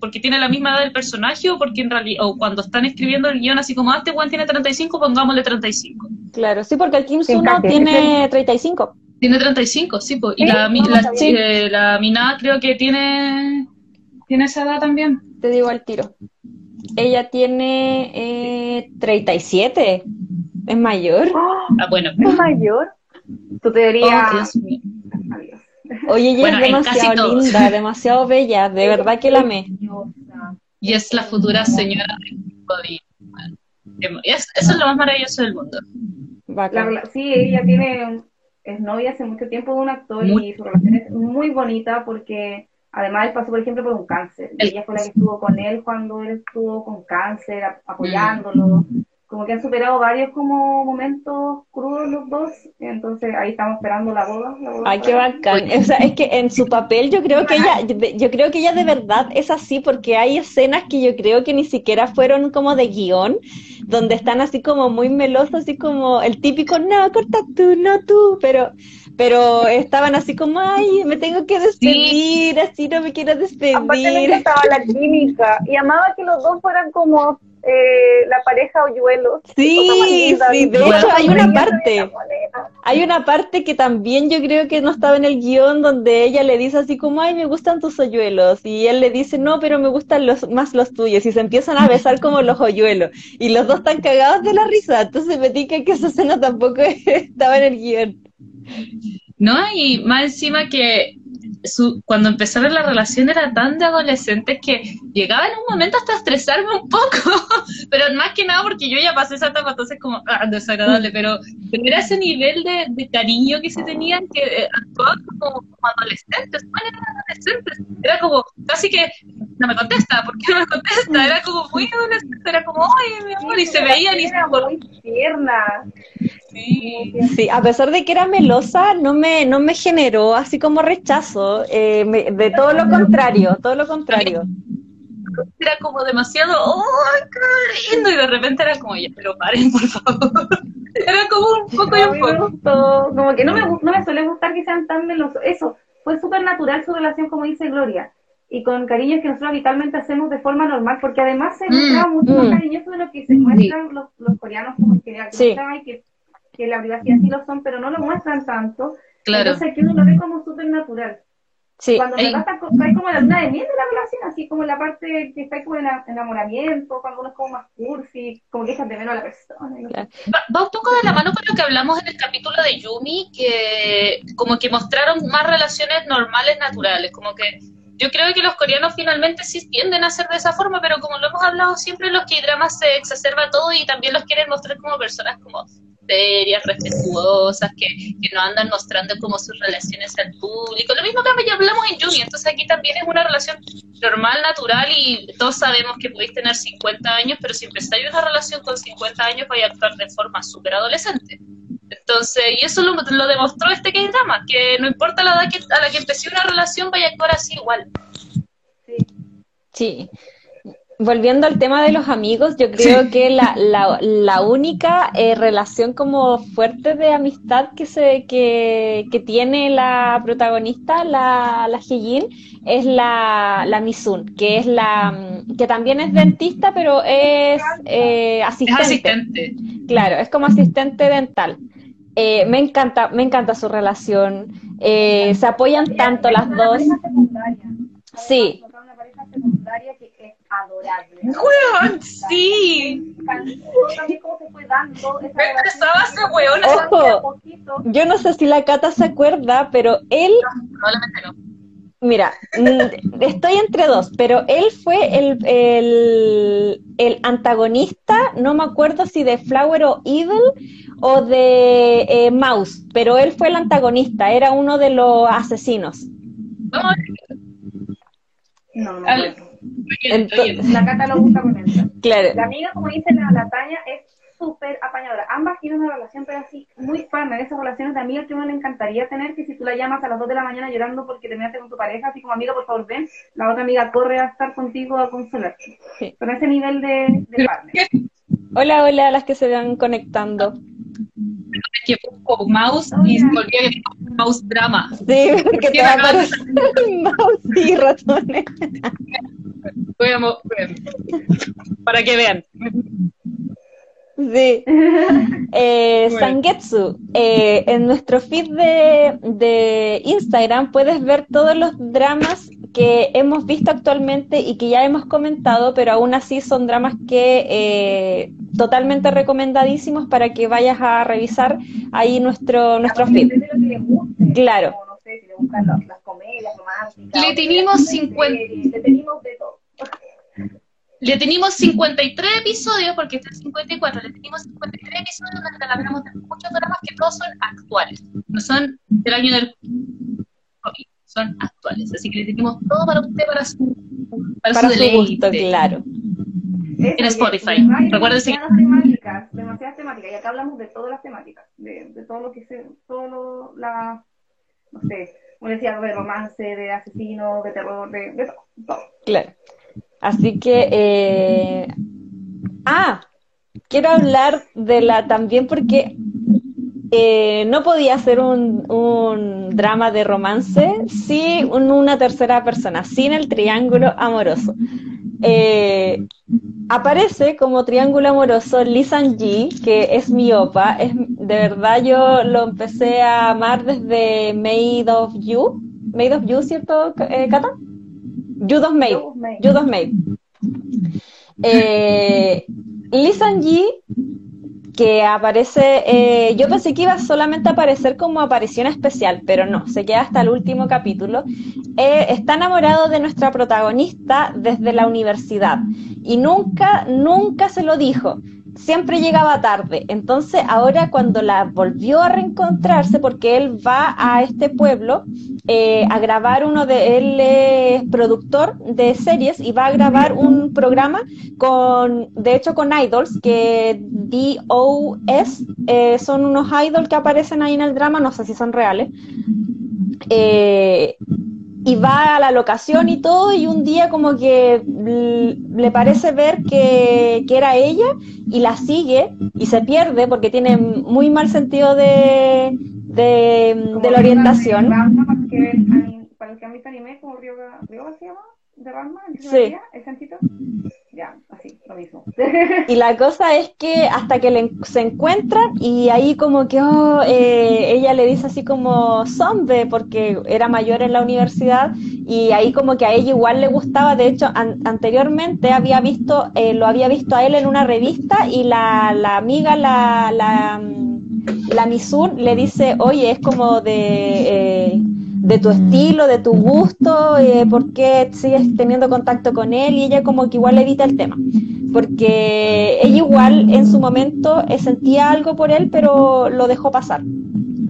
porque tiene la misma edad del personaje, o porque en realidad, o cuando están escribiendo el guion así como, ah, este Juan tiene 35, pongámosle 35. Claro, sí, porque el Kim Suno tiene 35. Tiene 35, sí, po. y Sí, la, no, la, bien. eh, la Mina creo que tiene, tiene esa edad también. Te digo al tiro. Ella tiene eh, 37. Es mayor. <gasps> Ah, bueno. ¿Es mayor? Tu Oh, teoría. Dios mío. Adiós. Oye, ella Bueno, es demasiado linda, demasiado bella. De verdad que la amé. Y es la futura señora de Body. Es, eso es lo más maravilloso del mundo. La sí, ella tiene, es novia hace mucho tiempo de un actor Muy- y su relación es muy bonita porque además él pasó, por ejemplo, por un cáncer. Y El- ella fue la que estuvo con él cuando él estuvo con cáncer, a- apoyándolo. Como que han superado varios como momentos crudos los dos. Entonces ahí estamos esperando la boda. la boda Ay, qué bacán. O sea, es que en su papel yo creo que ella, yo creo que ella de verdad es así porque hay escenas que yo creo que ni siquiera fueron como de guion, donde están así como muy melosos, así como el típico, no, corta tú, no tú, pero, pero estaban así como, ay, me tengo que despedir, así no me quiero Aparte me despedir. encantaba la química y amaba que los dos fueran como eh, la pareja hoyuelos. Sí, sí, de hecho hay una parte. Hay una parte que también yo creo que no estaba en el guion donde ella le dice así como, ay, me gustan tus hoyuelos. Y él le dice, no, pero me gustan los, más los tuyos. Y se empiezan a besar como los hoyuelos. Y los dos están cagados de la risa. Entonces me tica que esa escena tampoco <laughs> estaba en el guion. ¿No? Y más encima que su, cuando empezaron la relación era tan de adolescentes que llegaba en un momento hasta a estresarme un poco, <laughs> pero más que nada porque yo ya pasé esa etapa, entonces como ah, desagradable, pero, pero era ese nivel de, cariño que se tenían que eh, actuaban como, adolescentes, bueno, eran adolescentes, era como casi que no me contesta, ¿por qué no me contesta? Era como muy adolescente, era como, ay, mi amor, y se veían y se. Sí. Sí, a pesar de que era melosa, no me, no me generó así como rechazo. eh, me- de todo lo contrario, todo lo contrario. era como demasiado, ¡ay, qué lindo! Y de repente era como, ya, pero paren, por favor. <laughs> Era como un poco y un me poco. gustó, como que no me, no me suele gustar que sean tan melosos. Eso, fue súper natural su relación, como dice Gloria. Y con cariños que nosotros habitualmente hacemos de forma normal, porque además se Mm, mostraba mucho mm. más cariñoso de lo que se muestran los, los coreanos, como que, Sí. muestran que, que la privacidad sí lo son, pero no lo muestran tanto. Claro. Entonces aquí uno lo ve como súper natural. Sí, Cuando está co- hay como la luna de miel de la relación, así como la parte que está como en ena- enamoramiento, cuando uno es como más cursi, como que echas de menos a la persona. no. Claro. Va, va un poco de la mano con lo que hablamos en el capítulo de Yumi, que como que mostraron más relaciones normales, naturales, como que yo creo que los coreanos finalmente sí tienden a ser de esa forma, pero como lo hemos hablado siempre, los K-dramas se exacerba todo y también los quieren mostrar como personas como serias, respetuosas, que, que no andan mostrando como sus relaciones al público. Lo mismo que ya hablamos en Yumi, entonces aquí también es una relación normal, natural y todos sabemos que podéis tener 50 años, pero si empezáis una relación con 50 años vais a actuar de forma súper adolescente. Entonces, y eso lo, lo demostró este K-drama, que no importa la edad que, a la que empecé una relación, vaya a actuar así igual. Sí. Volviendo al tema de los amigos, yo creo que la, <laughs> la, la única eh, relación como fuerte de amistad que se que, que tiene la protagonista, la, la es la, la Misun, que es la mm, que también es dentista, pero es eh, Es asistente. asistente. Claro, es como asistente dental. Eh, me encanta, me encanta su relación. Eh, se apoyan tanto las Una dos. Sí. Una pareja secundaria que adorable. ¡Weón! ¡Sí! También fue dando esa ese weón, Ojo. Yo no sé si la Cata se acuerda, pero él, Probablemente no. mira, estoy entre dos, pero él fue el, el, el antagonista, no me acuerdo si de Flower o Evil o de eh, Mouse, pero él fue el antagonista, era uno de los asesinos. Ver. No, no Al- bien. La Cata lo gusta con él. Claro, La amiga, como dice la, la Tania, es súper apañadora. Ambas tienen una relación, pero así, muy fan de esas relaciones de amigas que uno le encantaría tener, que si tú la llamas a las 2 de la mañana llorando porque terminaste con tu pareja, así como amiga, por favor, ven, la otra amiga corre a estar contigo a consolarte. Sí. Con ese nivel de, de partner. hola, hola a las que se van conectando. Que busco mouse y se volvió mouse drama. Sí, porque te va <laughs> mouse y ratones. Voy a mo- para que vean. Sí. Eh, Sangetsu, eh, en nuestro feed de, de Instagram puedes ver todos los dramas que hemos visto actualmente y que ya hemos comentado, pero aún así son dramas que eh, totalmente recomendadísimos para que vayas a revisar ahí nuestro, nuestro feed. Depende de lo que les guste. Claro. Como, no sé, si les gustan las, las comedias románticas. Le tenemos las 50 series, Le tenemos de todo. Le tenemos 53 episodios, porque este es 54, le tenemos 53 episodios donde hablamos de muchos dramas que todos son actuales, no son del año del son actuales. Así que le tenemos todo para usted, para su, para Para su su deleite. gusto, claro. En Spotify. que- demasiadas temáticas, demasiadas temáticas. Y acá hablamos de todas las temáticas, de, de todo lo que se, todo lo, la, no sé, como decía, de romance, de asesino, de terror, de, de todo, todo. Claro. Así que, eh, ah, quiero hablar de la también porque eh, no podía ser un, un drama de romance sin un- una tercera persona, sin el triángulo amoroso. Eh, aparece como triángulo amoroso Lee Sang-ji, que es mi opa. Es, de verdad yo lo empecé a amar desde Made of You. Made of You, ¿cierto, eh, Cata? You Dos Made. You Dos Made. Eh, Sang-ji, que aparece, eh, yo pensé que iba solamente a aparecer como aparición especial, pero no, se queda hasta el último capítulo. Eh, está enamorado de nuestra protagonista desde la universidad y nunca, nunca se lo dijo. Siempre llegaba tarde. Entonces, ahora cuando la volvió a reencontrarse, porque él va a este pueblo eh, a grabar uno de él es productor de series y va a grabar un programa con, de hecho, con idols que DOS eh, son unos idols que aparecen ahí en el drama, no sé si son reales. Eh, y va a la locación y todo, y un día como que le parece ver que, que era ella y la sigue y se pierde porque tiene muy mal sentido de, de, de la orientación. para, los que han visto anime, como Ryoga, ¿Ryoga se llama? ¿De Ranma? ¿En Sí. ¿El santito? Ya, así, <laughs> Y la cosa es que hasta que le- se encuentran y ahí como que oh, eh, ella le dice así como zombie porque era mayor en la universidad y ahí como que a ella igual le gustaba, de hecho an- anteriormente había visto, eh, lo había visto a él en una revista y la, la amiga, la, la, la Misun le dice, oye, es como de... eh, de tu estilo, de tu gusto, eh, por qué sigues teniendo contacto con él y ella como que igual evita el tema porque ella igual en su momento eh, sentía algo por él, pero lo dejó pasar,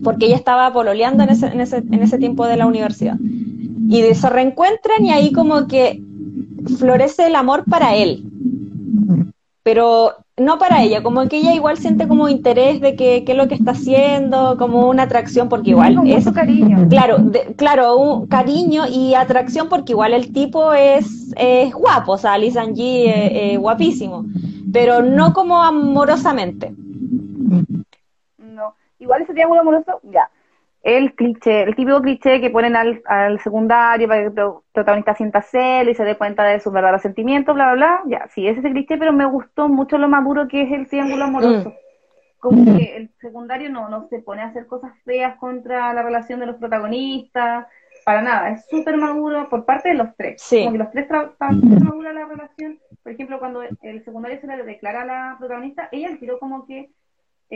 porque ella estaba pololeando en ese, en ese, en ese tiempo de la universidad. Y se reencuentran y ahí como que florece el amor para él, pero no para ella, como que ella igual siente como interés de que, qué es lo que está haciendo, como una atracción, porque igual Con es cariño. Claro, de- claro, un cariño y atracción porque igual el tipo es, es guapo, o sea, Lee Sang-ji es, es guapísimo, pero no como amorosamente. No. Igual ese triángulo amoroso, ya. El cliché, el típico cliché que ponen al, al secundario para que el pro- protagonista sienta celo y se dé cuenta de sus verdaderos sentimientos, bla, bla, bla. Ya, sí, es ese cliché, pero me gustó mucho lo maduro que es el triángulo amoroso. Como que el secundario no, no se pone a hacer cosas feas contra la relación de los protagonistas, para nada. Es súper maduro por parte de los tres. Sí. Como que los tres estaban súper madura la relación. Por ejemplo, cuando el secundario se le declara a la protagonista, ella le tiró como que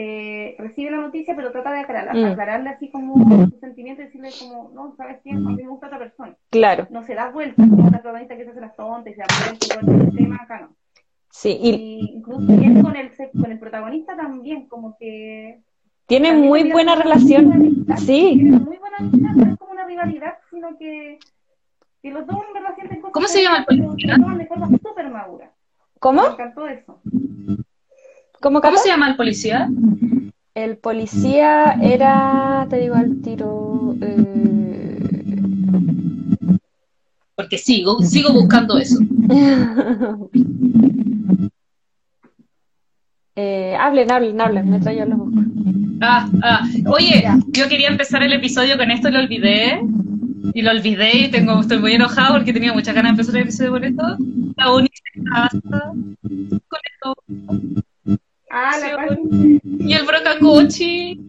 eh, recibe la noticia, pero trata de aclararla, Mm. aclararle así como sus sentimientos y decirle como, no, ¿sabes qué? A mí me gusta otra persona. Claro, No se da vuelta, como la protagonista que se hace las tontas y se da vuelta el tema, acá no. sí, y Y incluso bien con el, con el protagonista también, como que... tiene también muy buena relación. amistad, Sí. tienen Muy buena amistad, no es como una rivalidad, sino que, que los dos en verdad sienten cosas ¿Cómo se llama el policía? se toman de forma súper madura. ¿Cómo? Me encantó eso. ¿Cómo, se llama el policía? El policía era, te digo al tiro, eh, Porque sigo, sigo buscando eso. <laughs> eh, hablen, hablen, hablen, mientras yo los busco. Ah, ah. Oye, yo quería empezar el episodio con esto y lo olvidé. Y lo olvidé y tengo, estoy muy enojada porque tenía muchas ganas de empezar el episodio con esto. La casa con esto. Ah, la Sí, parte- Y el brocacochi.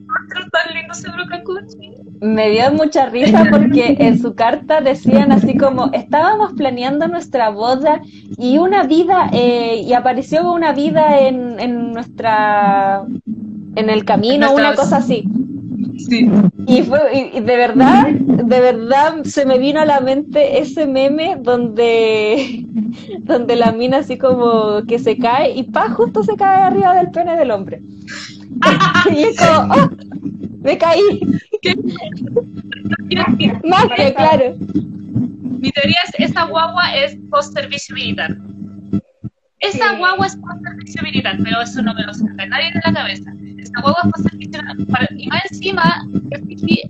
tan lindo ese brocacochi. Me dio mucha risa porque en su carta decían así como, estábamos planeando nuestra boda y una vida, eh, y apareció una vida en, en nuestra, en el camino, En una cosa así. Sí. Y fue, y, de verdad, de verdad se me vino a la mente ese meme donde, <laughs> donde la mina así como que se cae y pa, justo se cae arriba del pene del hombre. <laughs> Y es como, ¡oh! me caí. Magia, claro. Mi teoría es, esa guagua es post servicio militar. Esa Sí. guagua es post servicio militar, pero eso no me lo saca nadie de la cabeza. Esa guagua es post servicio militar. Y más encima,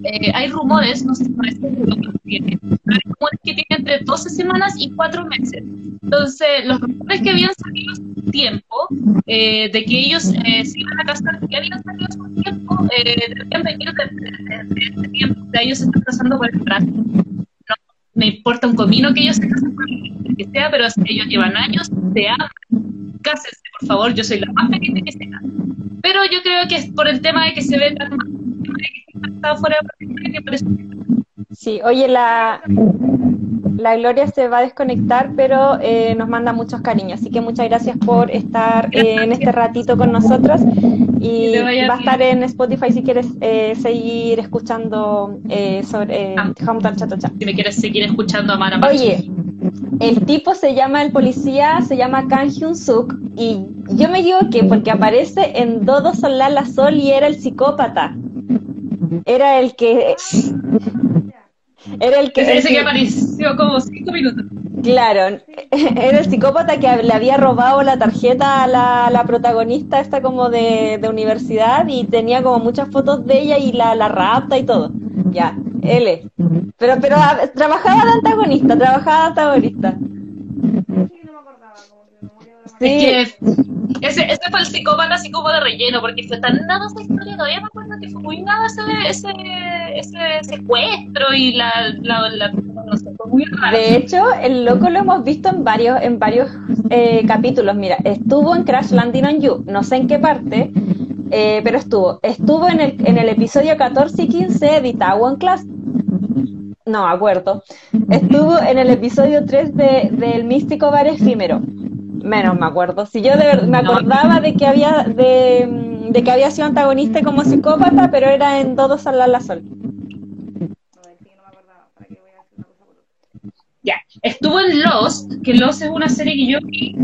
eh, hay rumores, no sé si por eso lo que tiene, pero hay rumores que tiene entre 12 semanas y 4 meses. Entonces, los rumores que habían salido hace tiempo, eh, de que ellos eh, se iban a casar, que habían salido hace un tiempo, eh, deberían venir de, de- de este tiempo. O sea, ellos se están casando por el no me importa un comino que ellos se casen con el que sea, pero ellos llevan años, se aman, cásense, por favor, yo soy la más de que se casen. Pero yo creo que es por el tema de que se ve tan mal, que fuera de Sí, oye, la, la Gloria se va a desconectar, pero eh, nos manda muchos cariños. Así que muchas gracias por estar eh, en este ratito con nosotros. Y Que va a estar en Spotify si quieres eh, seguir escuchando sobre Ah. Si me quieres seguir escuchando a Mara Oye, el tipo se llama, el policía se llama Kang Hyun Suk y yo me equivoqué porque aparece en Dodo Solala Sol y era el psicópata. Era el que... Era el que... ese, el ese que que- apareció como cinco minutos. Claro, <laughs> era el psicópata que le había robado la tarjeta a la, la protagonista esta como de, de universidad y tenía como muchas fotos de ella y la, la rapta y todo. Ya, él es. Pero, pero a- trabajaba de antagonista, trabajaba de antagonista. Sí, no me acordaba, como que me Sí. Es que ese, ese fue el psicópata de relleno, porque fue tan nada esa historia, todavía me acuerdo que fue muy nada ese, ese, ese secuestro y la, la, la- no sé, fue muy raro. De hecho, el loco lo hemos visto en varios, en varios eh, capítulos. Mira, estuvo en Crash Landing on You, no sé en qué parte, eh, pero estuvo. Estuvo en el, en el episodio 14 y 15 de Itaewon Class. No acuerdo. Estuvo en el episodio 3 de, del Místico Bar Efímero. Menos me acuerdo. Si yo de ver- me No. acordaba de que había de, de que había sido antagonista como psicópata, pero era en Todos al la Sol. Ya, estuvo en Lost, que Lost es una serie que yo vi.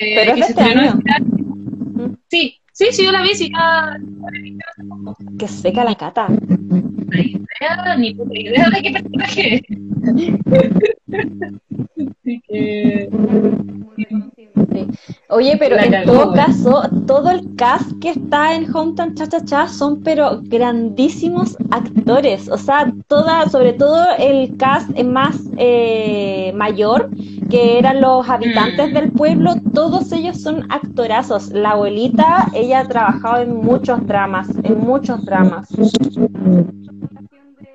eh, Pero es que se este año. este año. Sí, sí, sí, yo la vi, sí, ya. Que seca la cata. Ni idea, ni puta idea de qué personaje. <laughs> Así que. Oye, pero La en todo caso, todo el cast que está en Hometown Cha Cha Cha son pero grandísimos actores. O sea, toda, sobre todo el cast más eh, mayor, que eran los habitantes Mm. del pueblo, todos ellos son actorazos. La abuelita, ella ha trabajado en muchos dramas, en muchos dramas. relación de,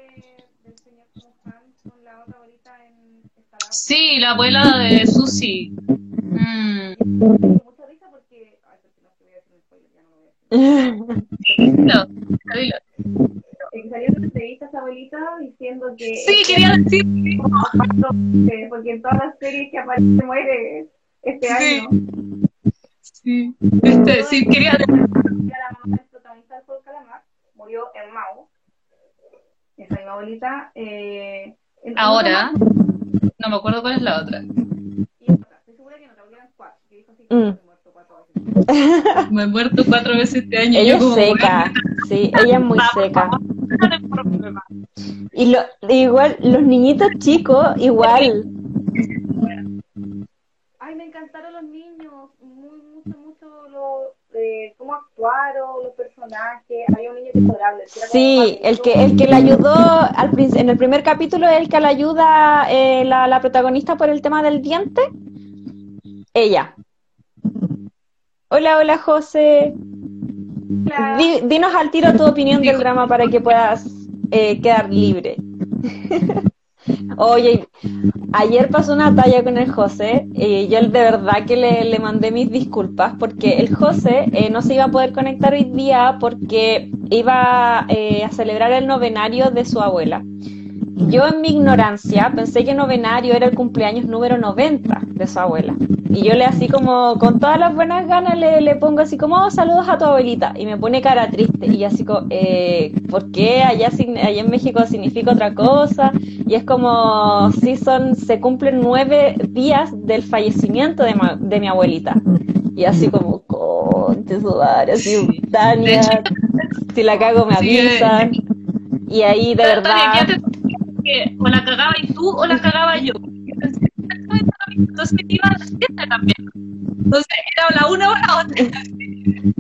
del señor como Han con la otra abuelita en Escalada. Sí, la abuela de Susi. Mm. Mucha risa porque. Ay, no te voy a decir un spoiler, ya no a. Eh, que salió una entrevista esa abuelita diciendo que. Sí, quería decir. que- porque en todas las series que aparece muere este Sí. año. Sí, este, sí, quería decir. La mamá del protagonista del juego calamar, murió en Mao. Esa misma abuelita. Eh, en- Ahora, no me acuerdo cuál es la otra. Estoy segura que no, la volvieron cuatro. Que dijo así que Mm. se muerto cuatro veces. Me he muerto cuatro veces este año. Ella yo es seca, sí, ella es muy seca. Y lo, igual, los niñitos chicos, igual. Ay, me encantaron los niños. Muy, mucho, mucho lo, eh, cómo actuaron, los personajes. Había un niño que Sí, el que, el que le ayudó al, en el primer capítulo, el que le ayuda eh, la, la protagonista por el tema del diente, ella. Hola, hola José. Hola. Di- dinos al tiro tu opinión del drama para que puedas eh, quedar libre. <laughs> Oye, ayer pasó una talla con el José y yo de verdad que le, le mandé mis disculpas porque el José eh, no se iba a poder conectar hoy día porque iba eh, a celebrar el novenario de su abuela. Yo en mi ignorancia pensé que novenario era el cumpleaños número 90 de su abuela. Y yo le así como, con todas las buenas ganas, le, le pongo así como, oh, saludos a tu abuelita. Y me pone cara triste. Y así como, eh, ¿por qué allá, allá en México significa otra cosa? Y es como, sí son, se cumplen nueve días del fallecimiento de, ma- de mi abuelita. Y así como, conche su madre, así, Sí. Tania, si la cago me Sí, avisan. Y ahí de verdad... que o la cagaba y tú o la cagaba yo. Entonces me iba a la fiesta también. Entonces era la una o la otra.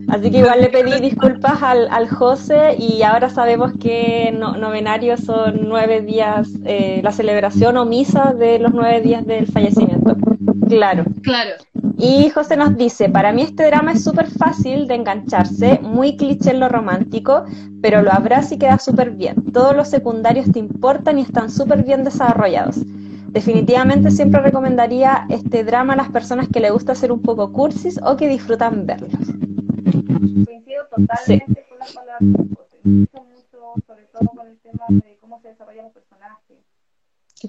Así que igual le pedí disculpas al, al José y ahora sabemos que no, novenario son nueve días, eh, la celebración o misa de los nueve días del fallecimiento. Claro. Claro. Y José nos dice, para mí este drama es súper fácil de engancharse, muy cliché en lo romántico, pero lo abraza y queda súper bien. Todos los secundarios te importan y están súper bien desarrollados. Definitivamente siempre recomendaría este drama a las personas que le gusta ser un poco cursis o que disfrutan verlos. Coincido totalmente con las palabras mucho, sobre todo con el tema de cómo se desarrollan los personajes.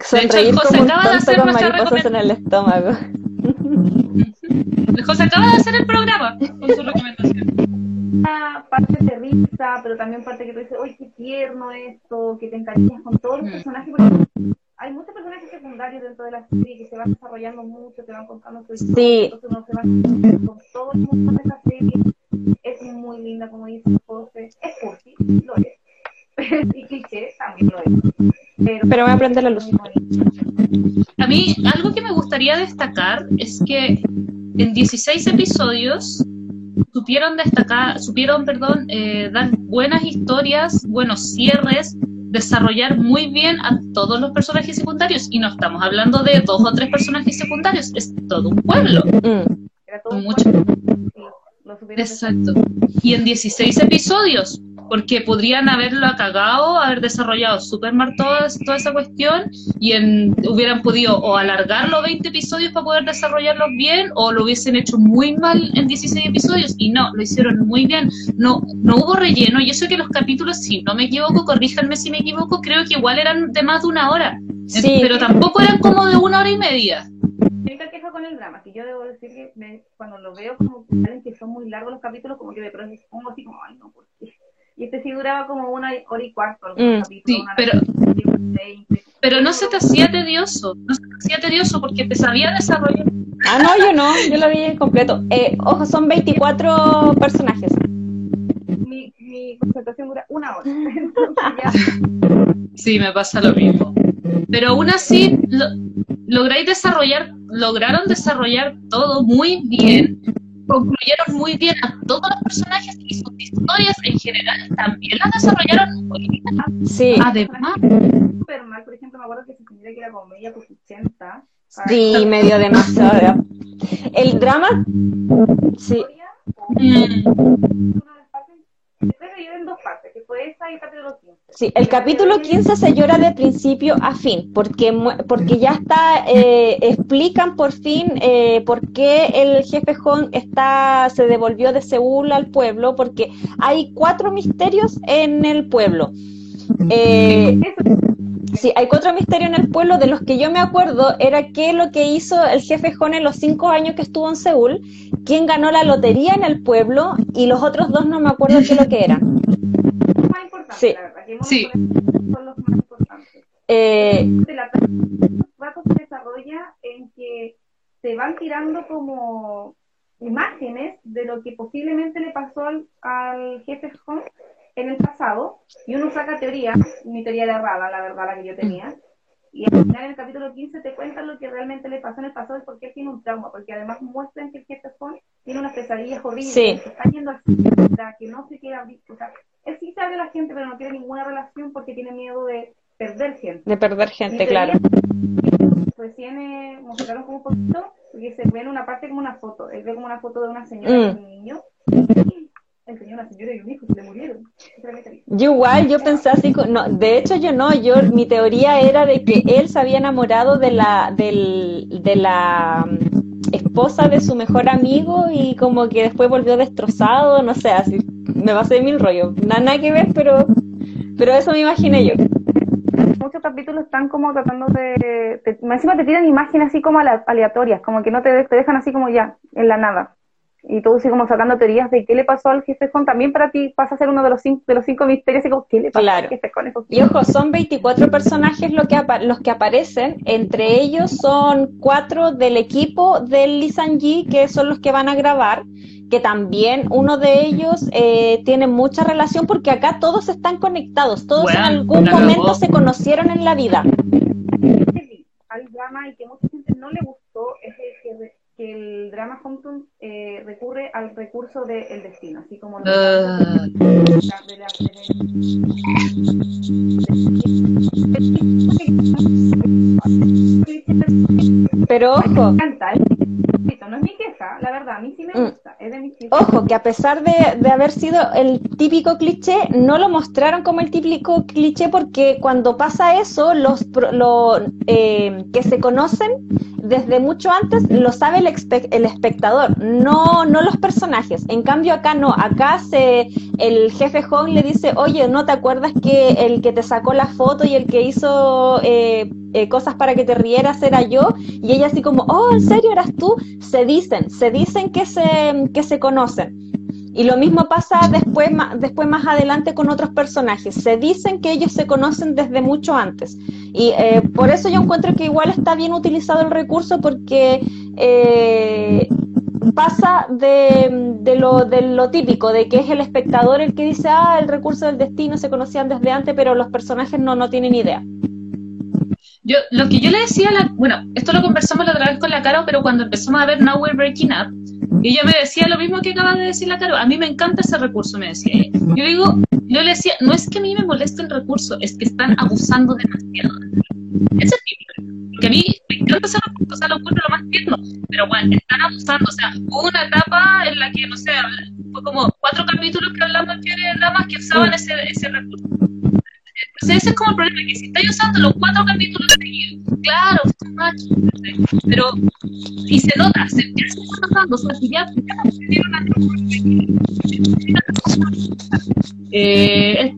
Sonreír José como un acaba de tonto con mariposas en el estómago. <laughs> José acaba de hacer el programa con su recomendación. Una parte de risa, pero también parte que tú dices, uy, qué tierno esto, que te encariñas con todos los Mm. personajes, porque hay muchos personajes secundarios dentro de la serie que se van desarrollando mucho, te van contando su historia, Sí. entonces uno se va con todo el mundo de esa serie. Es muy linda, como dice José. Es cursi, lo es. <laughs> y cliché también lo es. Pero, voy a prender la luz. A mí, algo que me gustaría destacar es que en 16 episodios supieron destacar, supieron, perdón, eh, dar buenas historias, buenos cierres, desarrollar muy bien a todos los personajes secundarios. Y no estamos hablando de dos o tres personajes secundarios, es todo un pueblo. Mm. Era todo un Mucho. sí, lo Exacto. Y en 16 episodios, porque podrían haberlo cagado, haber desarrollado super mal toda, toda esa cuestión y en, hubieran podido o alargarlo 20 episodios para poder desarrollarlos bien o lo hubiesen hecho muy mal en 16 episodios y no, lo hicieron muy bien. No, no hubo relleno. Yo sé que los capítulos, si no me equivoco, corríjanme si me equivoco, creo que igual eran de más de una hora, Sí. pero tampoco eran como de una hora y media. Única queja con el drama, que yo debo decir que me- cuando lo veo como que son muy largos los capítulos, como que de pronto pongo así como, ay no, ¿por qué? Y este sí duraba como una hora y cuarto, algunos Mm, capítulos, sí, pero-. Pero no se te hacía tedioso, no se te hacía tedioso porque te sabía desarrollar Ah, no, yo no, yo lo vi completo. Eh, ojo, son 24 personajes. Mi, mi concentración dura una hora. <laughs> Entonces ya, Sí, me pasa lo mismo. Pero aún así, lo, lográis desarrollar, lograron desarrollar todo muy bien. Concluyeron muy bien a todos los personajes y sus historias en general también las desarrollaron muy bien. Sí, Además, súper mal, por ejemplo, me acuerdo que se tendría que era como media por 80. para sí, me dio demasiado. El drama, sí, mm, una de las partes, después se divide en dos partes, que fue esa y el capítulo 15. Sí, el capítulo 15 se llora de principio a fin, porque, porque ya está, eh, explican por fin eh, por qué el jefe Hong está, se devolvió de Seúl al pueblo, porque hay cuatro misterios en el pueblo. Eh, Sí, hay cuatro misterios en el pueblo, de los que yo me acuerdo era qué lo que hizo el jefe Jon en los cinco años que estuvo en Seúl, quién ganó la lotería en el pueblo y los otros dos no me acuerdo qué lo que eran. Importantes, Sí. la verdad. Que Sí. son los más importantes. Eh, de la rato se desarrolla en que se van tirando como imágenes de lo que posiblemente le pasó al, al jefe en el pasado y uno saca teoría, mi teoría era errada, la verdad, la que yo tenía. Y al final, en el capítulo 15, te cuentan lo que realmente le pasó en el pasado y por qué tiene un trauma, porque además muestran que el jefe Hong tiene unas pesadillas horribles, Sí. que está yendo psiquiatra, que no se quiere abrir, o sea, él sí sabe a la gente, pero no tiene ninguna relación porque tiene miedo de perder gente. de perder gente, claro. Recién eh, mostraron como un poquito, porque se ve en una parte como una foto. Él ve como una foto de una señora Mm. y un niño. Y que tenía una señora y un hijo le murieron. Yo igual, yo pensé así, no, de hecho yo no, yo, mi teoría era de que él se había enamorado de la, del, de la mm, esposa de su mejor amigo y como que después volvió destrozado, no sé, así, me pasé mil rollos, nada, nada que ver, pero, pero eso me imaginé yo. Muchos capítulos están como tratando de, te- encima te tiran imágenes así como ale- aleatorias, como que no te, te dejan así como ya, en la nada. Y todo así como sacando teorías de qué le pasó al jefe con, también para ti pasa a ser uno de los cinco, de los cinco misterios, así como qué le pasó Claro. al jefe con esos Y ojo, son 24 personajes lo que los que aparecen, entre ellos son cuatro del equipo del Lee Sang-gi, que son los que van a grabar, que también uno de ellos eh, tiene mucha relación porque acá todos están conectados, todos en Bueno, algún la cagó. momento se conocieron en la vida. al drama y que mucha gente no le gustó es el que, que el drama Hometown eh, recurre al recurso del destino, así como lo de de de- Pero Me ojo, encanta, es mi favorito, no es mi queja, la verdad, a mí sí me Mm. gusta, de Ojo, que a pesar de, de haber sido el típico cliché, no lo mostraron como el típico cliché porque cuando pasa eso, los lo, eh, que se conocen desde mucho antes lo sabe el, espe- el espectador, no, no los personajes. En cambio acá no, acá se, el jefe Hong le dice, oye, ¿no te acuerdas que el que te sacó la foto y el que hizo eh, eh, cosas para que te rieras era yo? Y ella así como, oh, ¿en serio eras tú? Se dicen, se dicen que se, que se conocen. Y lo mismo pasa después, después más adelante con otros personajes. Se dicen que ellos se conocen desde mucho antes. Y eh, por eso yo encuentro que igual está bien utilizado el recurso porque eh, pasa de, de lo, de lo típico, de que es el espectador el que dice, ah, el recurso del destino se conocían desde antes, pero los personajes no, no tienen idea. Yo, lo que yo le decía, la, bueno, esto lo conversamos la otra vez con la Caro, pero cuando empezamos a ver Now We're Breaking Up, ella me decía lo mismo que acaba de decir la Caro, a mí me encanta ese recurso, me decía. Yo digo, yo le decía, no es que a mí me moleste el recurso, es que están abusando demasiado. Ese es mi problema. Porque a mí me encanta ese recurso, o sea, lo encuentro lo más tierno, pero bueno, están abusando, o sea, hubo una etapa en la que, no sé, fue como cuatro capítulos que hablamos que nada más que usaban ese, ese recurso. Entonces ese es como el problema, que si estáis usando los cuatro capítulos seguidos, claro, pero, y se nota, se, está notando, o sea, si ya, ya se dieron a eh,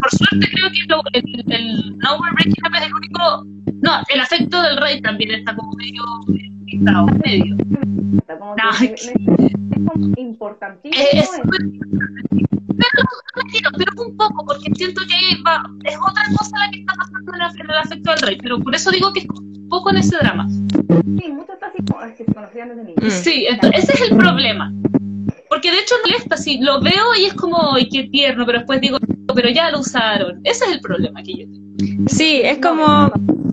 por suerte creo que lo- el, el No We're Breaking Up es el único, no, el afecto del rey también está como medio, está medio, como No, que es es, importantísimo. es, es pero, mentira, pero un poco, porque siento que ahí va, es otra cosa la que está pasando en, la- en el afecto del rey, pero por eso digo que es un poco en ese drama. Sí, mucho está así como es que se conocían desde niños. Mm. Sí, entonces, ese es el problema. Porque de hecho no molesta, si lo veo y es como, ay, qué tierno, pero después digo, pero ya lo usaron. Ese es el problema que yo tengo. Sí, es como,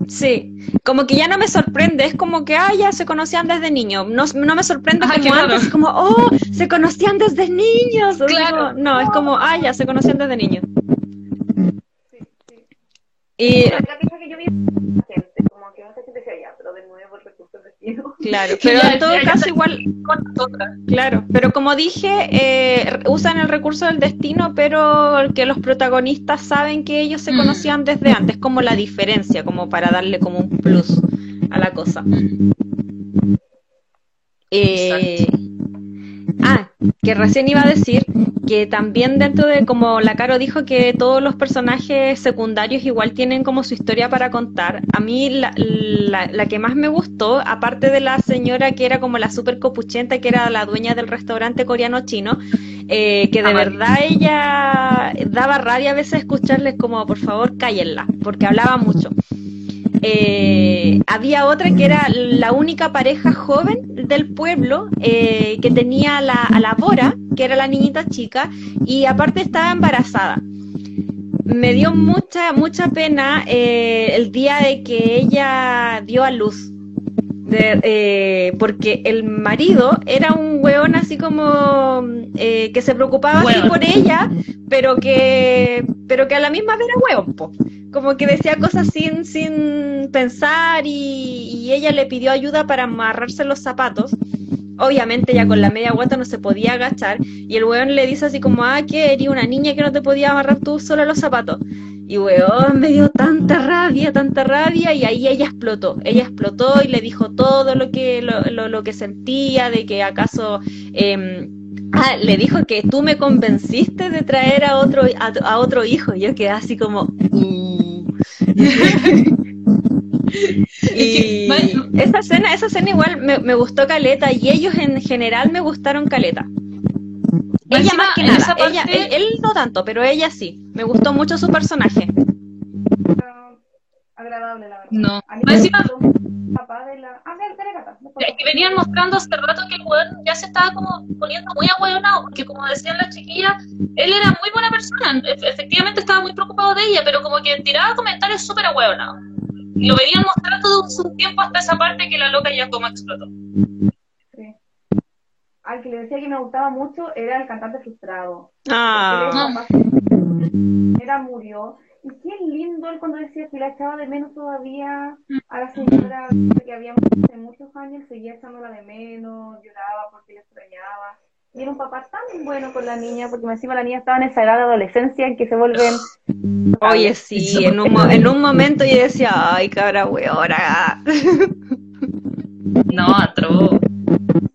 sí, como que ya no me sorprende, es como que, ah, ya se conocían desde niños, no, no me sorprende Ah, como antes, como, oh, se conocían desde niños, Claro. no, es como, ah, ya se conocían desde niños. Sí, sí. Y, La que yo vi gente, como que mucha gente decía ya, pero de nuevo el recurso del destino. Claro, pero en todo caso igual, Con nosotras. claro, pero como dije, eh, usan el recurso del destino, pero que los protagonistas saben que ellos se Mm. conocían desde antes, como la diferencia, como para darle como un plus a la cosa. Eh, que recién iba a decir que también dentro de, como la Caro dijo, que todos los personajes secundarios igual tienen como su historia para contar. A mí la, la- la que más me gustó, aparte de la señora que era como la super copuchenta, que era la dueña del restaurante coreano-chino, eh, que de Ah, verdad ella daba rabia a veces escucharles como, por favor, cállenla, porque hablaba mucho. Eh, había otra que era la única pareja joven del pueblo eh, que tenía a la, a la Bora, que era la niñita chica, y aparte estaba embarazada. Me dio mucha, mucha pena eh, el día de que ella dio a luz. De- eh, porque el marido era un weón así como eh, que se preocupaba así por ella, pero que, pero que a la misma vez era weón, po. Como que decía cosas sin, sin pensar y, y ella le pidió ayuda para amarrarse los zapatos obviamente ya con la media guata no se podía agachar, y el weón le dice así como, ah, que eres una niña que no te podía amarrar tú solo los zapatos. Y weón, me dio tanta rabia, tanta rabia, y ahí ella explotó. Ella explotó y le dijo todo lo que, lo, lo, lo que sentía, de que acaso eh, Ah, le dijo que tú me convenciste de traer a otro, a, a otro hijo. Y yo quedé así como. "Mm". <laughs> y esa escena, esa escena igual me, me gustó caleta y ellos en general me gustaron caleta. Ella más que nada, ella, él, él no tanto, pero ella sí. Me gustó mucho su personaje. Agradable, la verdad. No. Encima- gustó papá de la... Ah, dale, dale, Cata, después. Ya, que venían mostrando hace rato que el weón ya se estaba como poniendo muy ahueonado, porque como decían las chiquillas, él era muy buena persona, e- efectivamente estaba muy preocupado de ella, pero como que tiraba comentarios súper ahueonados. Y lo venían mostrando de un tiempo hasta esa parte que la loca ya como explotó. Sí. Al que le decía que me gustaba mucho era el cantante frustrado. Ah, Era murió. Y qué lindo él cuando decía que la echaba de menos todavía a la señora que habíamos hace muchos años, seguía echándola de menos, lloraba porque la extrañaba. Y era un papá tan bueno con la niña, porque encima la niña estaba en esa edad de adolescencia en que se vuelven... oye, sí, en un, mo- en un momento yo decía, ay, cabra weona. <laughs> No, atroz.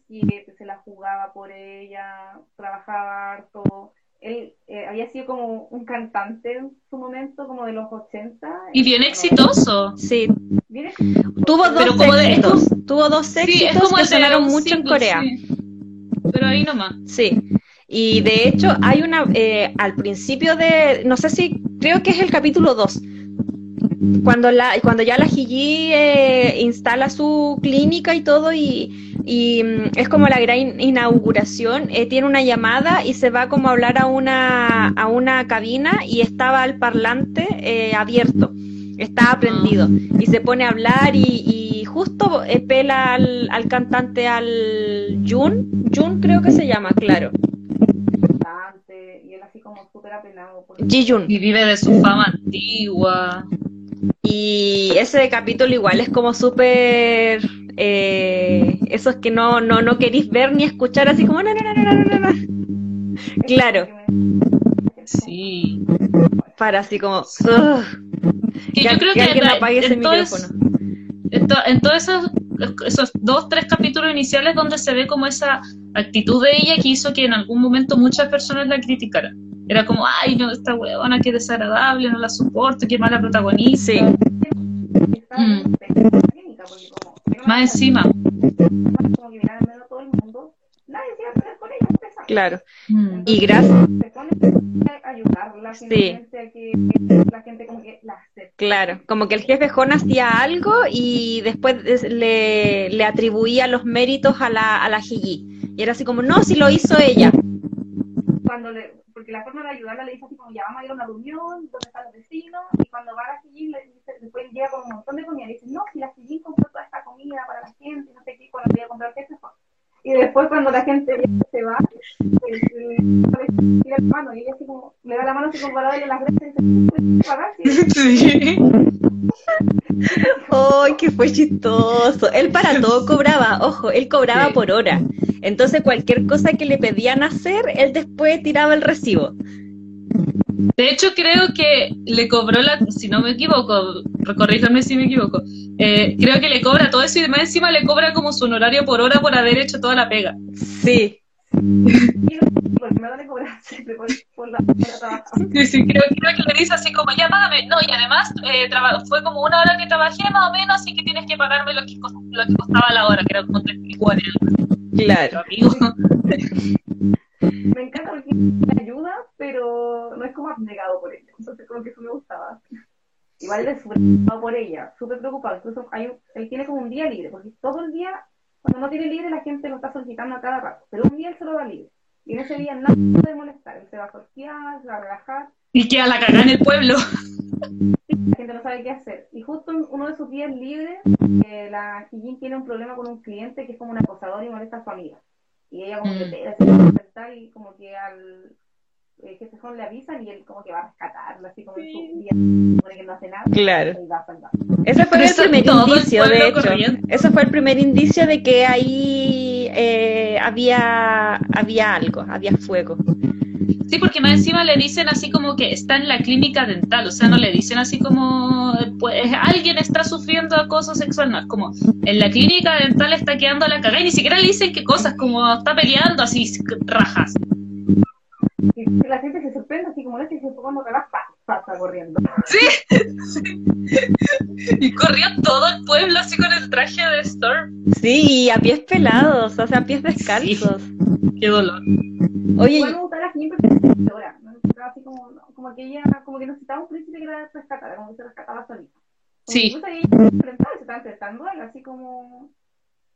y que se la jugaba por ella, trabajaba harto. Él eh, había sido como un cantante en su momento, como de los 80. Y bien exitoso. Sí, Bien exitoso. tuvo dos Pero como de-. Tuvo dos Sí, éxitos es como que sonaron mucho en Corea. sí. Pero ahí nomás. Sí, y de hecho hay una, eh, al principio de, no sé si, creo que es el capítulo 2, cuando, la, cuando ya la Gigi eh, instala su clínica y todo y, y, mm, es como la gran in- inauguración, eh, tiene una llamada y se va como a hablar a una, a una cabina y estaba el parlante eh, abierto, estaba prendido y se pone a hablar y, y justo eh, pela al, al cantante, al Jun, Jun creo que se llama, claro, y él así como súper Jun. Y vive de su fama antigua. Y ese capítulo igual es como súper... Eh, esos que no, no, no queréis ver ni escuchar así como... No, no, no, no, no. <laughs> Claro, Sí. para así como... Que que, yo creo que que alguien la- apague ese en en, to- en todos esos, esos dos, tres capítulos iniciales donde se ve como esa actitud de ella que hizo que en algún momento muchas personas la criticaran. Era como, ay, no, esta huevona, qué desagradable, no la soporto, qué mala protagonista. Sí, Mm. Más encima. como que miraba en medio de todo el mundo, nadie se iba a meter con ella, empezaba. claro. Mm. Y gracias, Se pone a ayudarla, Sí. la gente como que la. Claro, como que el jefe Jon hacía algo y después es- le, le atribuía los méritos a la, a la Gigi. Y era así como, no, si lo hizo ella. cuando le, porque la forma de ayudarla le dice así como ya vamos a ir a una reunión donde están los vecinos y cuando va a la Sillín le dice, después llega con un montón de comida y dice no, si la Sillín compró toda esta comida para la gente, no sé qué, cuando le iba a comprar qué se fue. Y después cuando la gente se va, le tira la mano y ella así como, le da la mano así como para darle las gracias. <laughs> Sí. ¡Ay, que fue chistoso! Él para todo cobraba, ojo, él cobraba Sí. por hora. Entonces cualquier cosa que le pedían hacer, él después tiraba el recibo. De hecho, creo que le cobró la, si no me equivoco, corríjame si me equivoco, eh, creo que le cobra todo eso y además encima le cobra como su honorario por hora por haber hecho toda la pega. Sí, porque me da de cobrar siempre por, por la por la trabajar. Sí, sí, creo, creo que le dice así como, ya págame. No, y además eh, traba- fue como una hora que trabajé más o menos, así que tienes que pagarme lo que, lo que costaba la hora, que era como 34 claro. amigo. <laughs> Me encanta porque me ayuda, pero no es como abnegado por ella. Entonces, como que eso me gustaba. Igual de súper preocupado por ella, súper preocupado. Incluso hay un- él tiene como un día libre, porque todo el día, cuando no tiene libre, la gente lo está solicitando a cada rato. Pero un día él se lo da libre. Y en ese día nada puede molestar. Él se va a sortear, se va a relajar. Y queda la cagada en el pueblo. La gente no sabe qué hacer. Y justo en uno de sus días libres, eh, la Kijin tiene un problema con un cliente que es como un acosador y molesta a su amiga. Y ella como que Mm. te, se va a despertar y como que al eh, jefe Jon le avisan y él como que va a rescatarla, así como en su día, supone que no hace nada. Claro. Y va a salvar. Ese fue el primer el indicio, de hecho. corriendo. Ese fue el primer indicio de que ahí eh, había, había algo, había fuego. Sí, porque más encima le dicen así como que está en la clínica dental, o sea, no le dicen así como, pues alguien está sufriendo acoso sexual, no, es como en la clínica dental está quedando la cagada y ni siquiera le dicen qué cosas, como está peleando así, rajas. Y la gente se sorprende, así como este se fue cuando cagas, pasa corriendo. Sí, sí. Y corrió todo el pueblo así con el traje de Storm. Sí, y a pies pelados, o sea, a pies descalzos. Qué dolor. Oye, Igual me gustaba la Kim porque era escritora, ¿no? Estaba así como, como que ella, como que necesitaba un príncipe que la rescatara, como que se rescataba solita. Sí. Se enfrentaba y se estaba enfrentando a él, así como,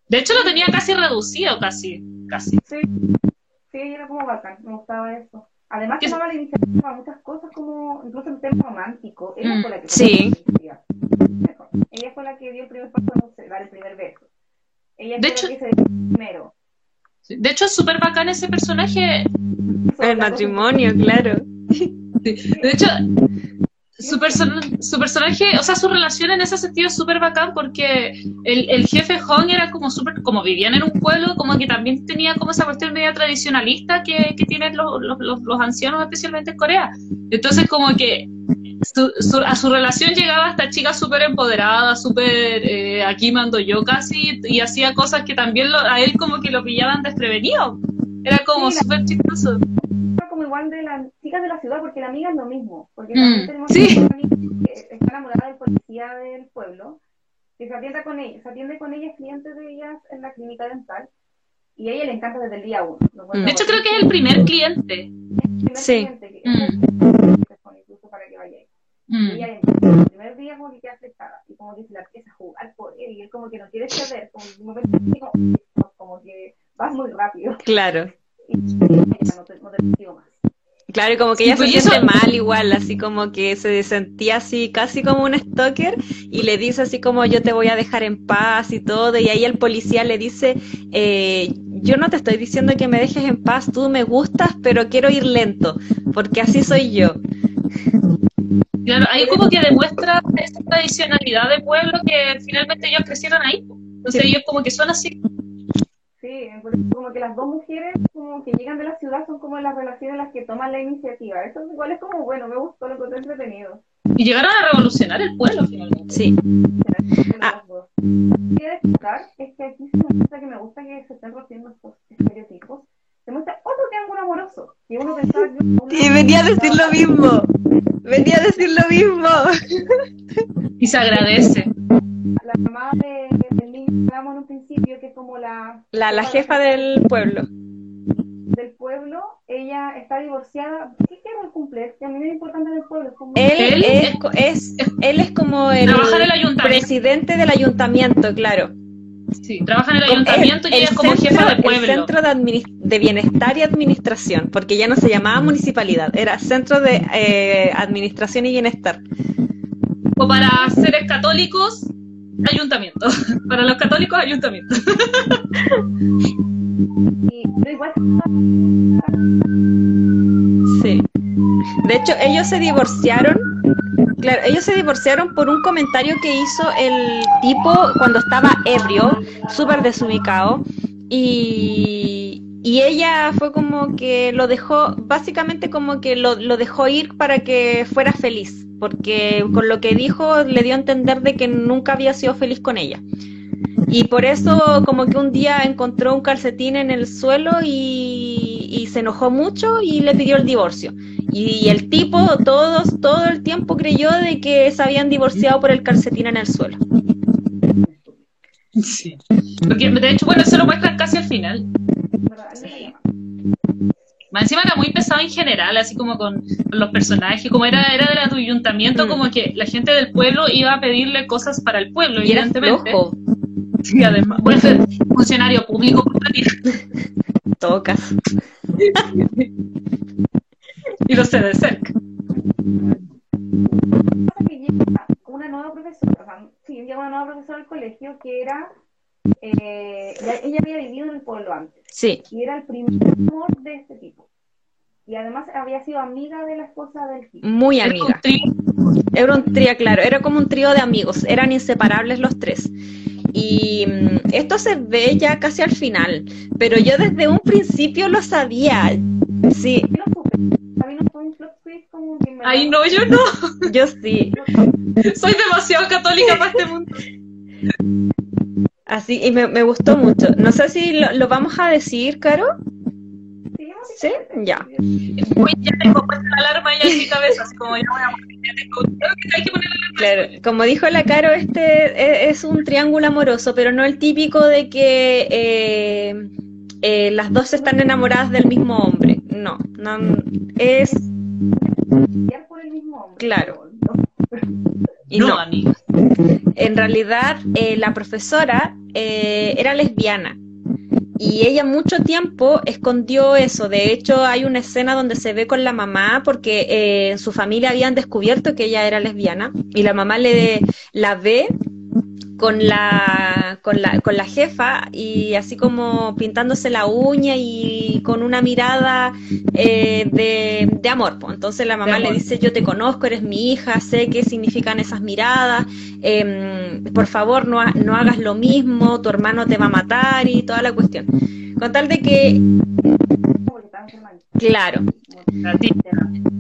De hecho, lo tenía casi reducido, casi, casi. sí, sí, era como bacán, me gustaba eso. Además ¿Qué- tomaba la iniciativa para muchas cosas como, incluso el tema romántico, ella Mm, fue la que sí. Ella fue la que dio el primer paso, sé, dar el primer beso. Ella De fue hecho- la que se dio primero. De hecho, es súper bacán ese personaje. el matrimonio, claro. De hecho, su, perso- su personaje, o sea, su relación en ese sentido es súper bacán porque el, el jefe Hong era como súper, como vivían en un pueblo, como que también tenía como esa cuestión media tradicionalista que, que tienen los, los, ancianos, especialmente en Corea. Entonces, como que su- su- a su relación llegaba esta chica súper empoderada, súper eh, aquí mando yo casi, y hacía cosas que también lo- a él como que lo pillaban desprevenido. Era como Sí, súper chistoso. Como igual de chicas de la ciudad, porque la amiga es lo mismo. Porque Mm, también tenemos sí. una amiga que está enamorada del policía del pueblo, que se atiende con ella, se atiende con ellas, clientes de ellas en la clínica dental, y a ella le encanta desde el día uno. De hecho, creo que es el primer cliente. Es el primer Sí. cliente que- Mm. incluso para que vaya. Mm. Y ella el primer día como que queda afectada, y como que se la empieza a jugar por él, y él como que no quiere ceder, como, en un momento así como, como que vas muy rápido, Claro. y ella no te, no te más. Claro, y como que ella se pues, siente eso- mal igual, así como que se sentía así casi como un stalker y le dice así como yo te voy a dejar en paz y todo, y ahí el policía le dice, eh, yo no te estoy diciendo que me dejes en paz, tú me gustas, pero quiero ir lento, porque así soy yo. Claro, ahí como que demuestra esta tradicionalidad de pueblo que finalmente ellos crecieron ahí. Entonces Sí. ellos como que son así. Sí, como que las dos mujeres como que llegan de la ciudad son como las relaciones las que toman la iniciativa. Eso igual es como, bueno, me gustó, lo encontré entretenido. Y llegaron a revolucionar el pueblo finalmente. Sí. Ah. dos. Lo que quiero destacar es que aquí se muestra que me gusta que se estén rompiendo estos estereotipos. Se muestra otro triángulo amoroso, que uno pensaba que... uno- Y venía a decir lo mismo, venía a decir lo mismo. Y se agradece. La mamá de, del niño que hablamos en un principio, que es como la... La, la jefa del pueblo. del pueblo, ella está divorciada. ¿Qué quiere el cumple? Que a mí me es importante en el pueblo. Es como... Él Él es, es- él es como el presidente del ayuntamiento, claro. Sí, trabaja en el ayuntamiento y el ella es como centro- jefa de El pueblo. centro de, bienestar y administración, porque ya no se llamaba municipalidad, era centro de eh, administración y bienestar. O para seres católicos, ayuntamiento. <laughs> Para los católicos, ayuntamiento. <laughs> De hecho, ellos se divorciaron. Claro, ellos se divorciaron por un comentario que hizo el tipo cuando estaba ebrio, súper desubicado. Y, y ella fue como que lo dejó, básicamente como que lo, lo dejó ir para que fuera feliz, porque con lo que dijo le dio a entender de que nunca había sido feliz con ella. Y por eso como que un día encontró un calcetín en el suelo y, y se enojó mucho y le pidió el divorcio. Y el tipo todos, todo el tiempo creyó de que se habían divorciado por el calcetín en el suelo. Sí. Porque, de hecho, bueno, eso lo muestran casi al final. Más encima era muy pesado en general, así como con, los personajes, como era, era del ayuntamiento, Mm. como que la gente del pueblo iba a pedirle cosas para el pueblo, Y era evidentemente. flojo, Sí, además. Ser funcionario público, <laughs> caso. <laughs> y lo sé de cerca. Pasa que llega una nueva profesora, o sea, sí, llega una nueva profesora al colegio que era, eh, ella había vivido en el pueblo antes Sí, y era el primer amor de este tipo. Y además había sido amiga de la esposa del tipo. muy amiga. Era un trío, claro, era como un trío de amigos, eran inseparables los tres. Y mm, esto se ve ya casi al final, pero yo desde un principio lo sabía. Sí, Ay, no, yo no. <laughs> yo sí. Soy demasiado católica para este mundo. Así, y me, me gustó mucho. No sé si lo, lo vamos a decir, Caro. ¿Sí? Ya. Uy, ya tengo puesta la alarma ya en mi cabeza, así como ya voy a morir, ya tengo, creo que hay que poner la Claro, como dijo la Caro, este e- es un triángulo amoroso, pero no el típico de que eh, eh, las dos están enamoradas del mismo hombre. No, no es por el mismo hombre. Claro. y No, no. amiga. En realidad, eh, la profesora eh, era lesbiana y ella mucho tiempo escondió eso. De hecho, hay una escena donde se ve con la mamá porque eh, su familia habían descubierto que ella era lesbiana y la mamá le la ve con la, con la, con la jefa y así como pintándose la uña y con una mirada eh, de, de amor. po. Entonces la mamá le dice, yo te conozco, eres mi hija, sé qué significan esas miradas, em, por favor no, ha- no hagas lo mismo, tu hermano te va a matar y toda la cuestión. Con tal de que, claro.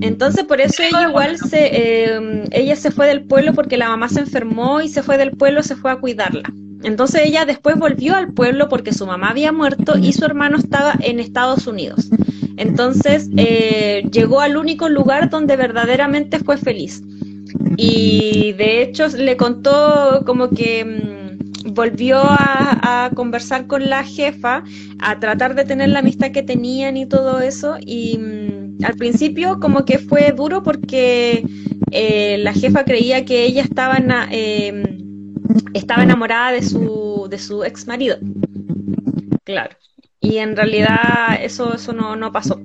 Entonces por eso ella igual se, eh, ella se fue del pueblo porque la mamá se enfermó y se fue del pueblo, se fue a cuidarla. Entonces ella después volvió al pueblo porque su mamá había muerto y su hermano estaba en Estados Unidos. Entonces eh, llegó al único lugar donde verdaderamente fue feliz. Y de hecho le contó como que mm, volvió a, a conversar con la jefa, a tratar de tener la amistad que tenían y todo eso. Y mm, al principio como que fue duro porque eh, la jefa creía que ella estaba, eh, estaba enamorada de su, de su ex marido. Claro. Y en realidad eso, eso no, no pasó.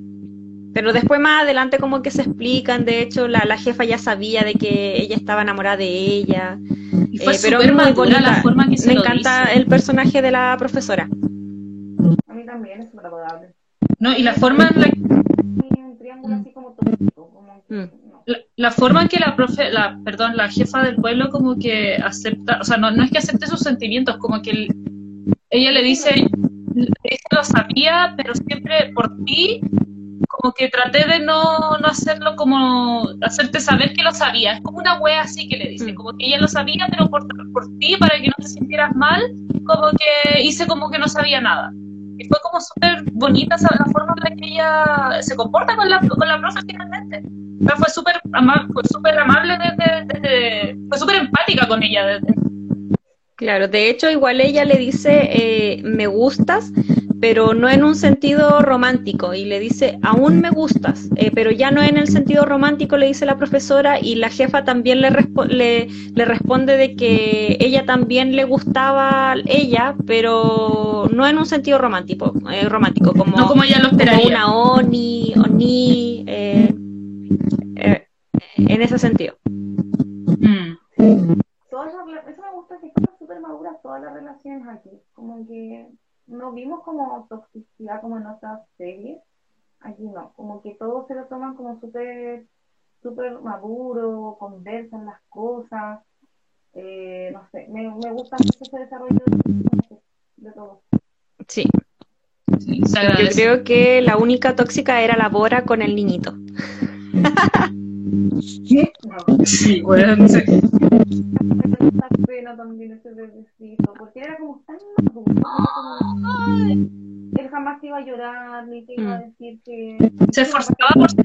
Pero después más adelante como que se explican, de hecho la, la jefa ya sabía de que ella estaba enamorada de ella. Y fue Eh, pero es muy bonita. la forma que se Me lo encanta dice. el personaje de la profesora. A mí también es agradable. No, y la forma en la Y un triángulo así como tóxico, como que, Mm. no. la, la forma en que la profe, la, perdón, la jefa del pueblo como que acepta, o sea, no, no es que acepte sus sentimientos, como que el- ella le dice, lo sabía, pero siempre por ti, como que traté de no, no hacerlo como, hacerte saber que lo sabía, es como una wea así que le dice, Mm. como que ella lo sabía, pero por, por ti, para que no te sintieras mal, como que hice como que no sabía nada. Y fue como súper bonita esa- la forma en la que ella se comporta con la, con la profe finalmente. O sea, fue súper fue súper amable desde- fue súper empática con ella desde, Claro, de hecho igual ella le dice, eh, me gustas, pero no en un sentido romántico, y le dice, aún me gustas, eh, pero ya no en el sentido romántico, le dice la profesora, y la jefa también le, respo- le, le responde de que ella también le gustaba ella, pero no en un sentido romántico, eh, romántico como, no como ella lo como esperaría. una oni, oni, eh, en ese sentido. Mm. Todas las rela- eso me gusta, que están súper maduras todas las relaciones aquí. Como que no vimos como toxicidad como en otras series. Aquí no, como que todos se lo toman como súper súper maduro, conversan las cosas. Eh, no sé, me, me gusta mucho ese desarrollo de, de todo. Sí, yo creo que la única tóxica era la Bora con el niñito. <laughs> No, Sí, bueno, sí. me da pena también ese bebecito, porque era como tan maduro. Él jamás te iba a llorar, ni te iba a Mm. decir que Se esforzaba por ser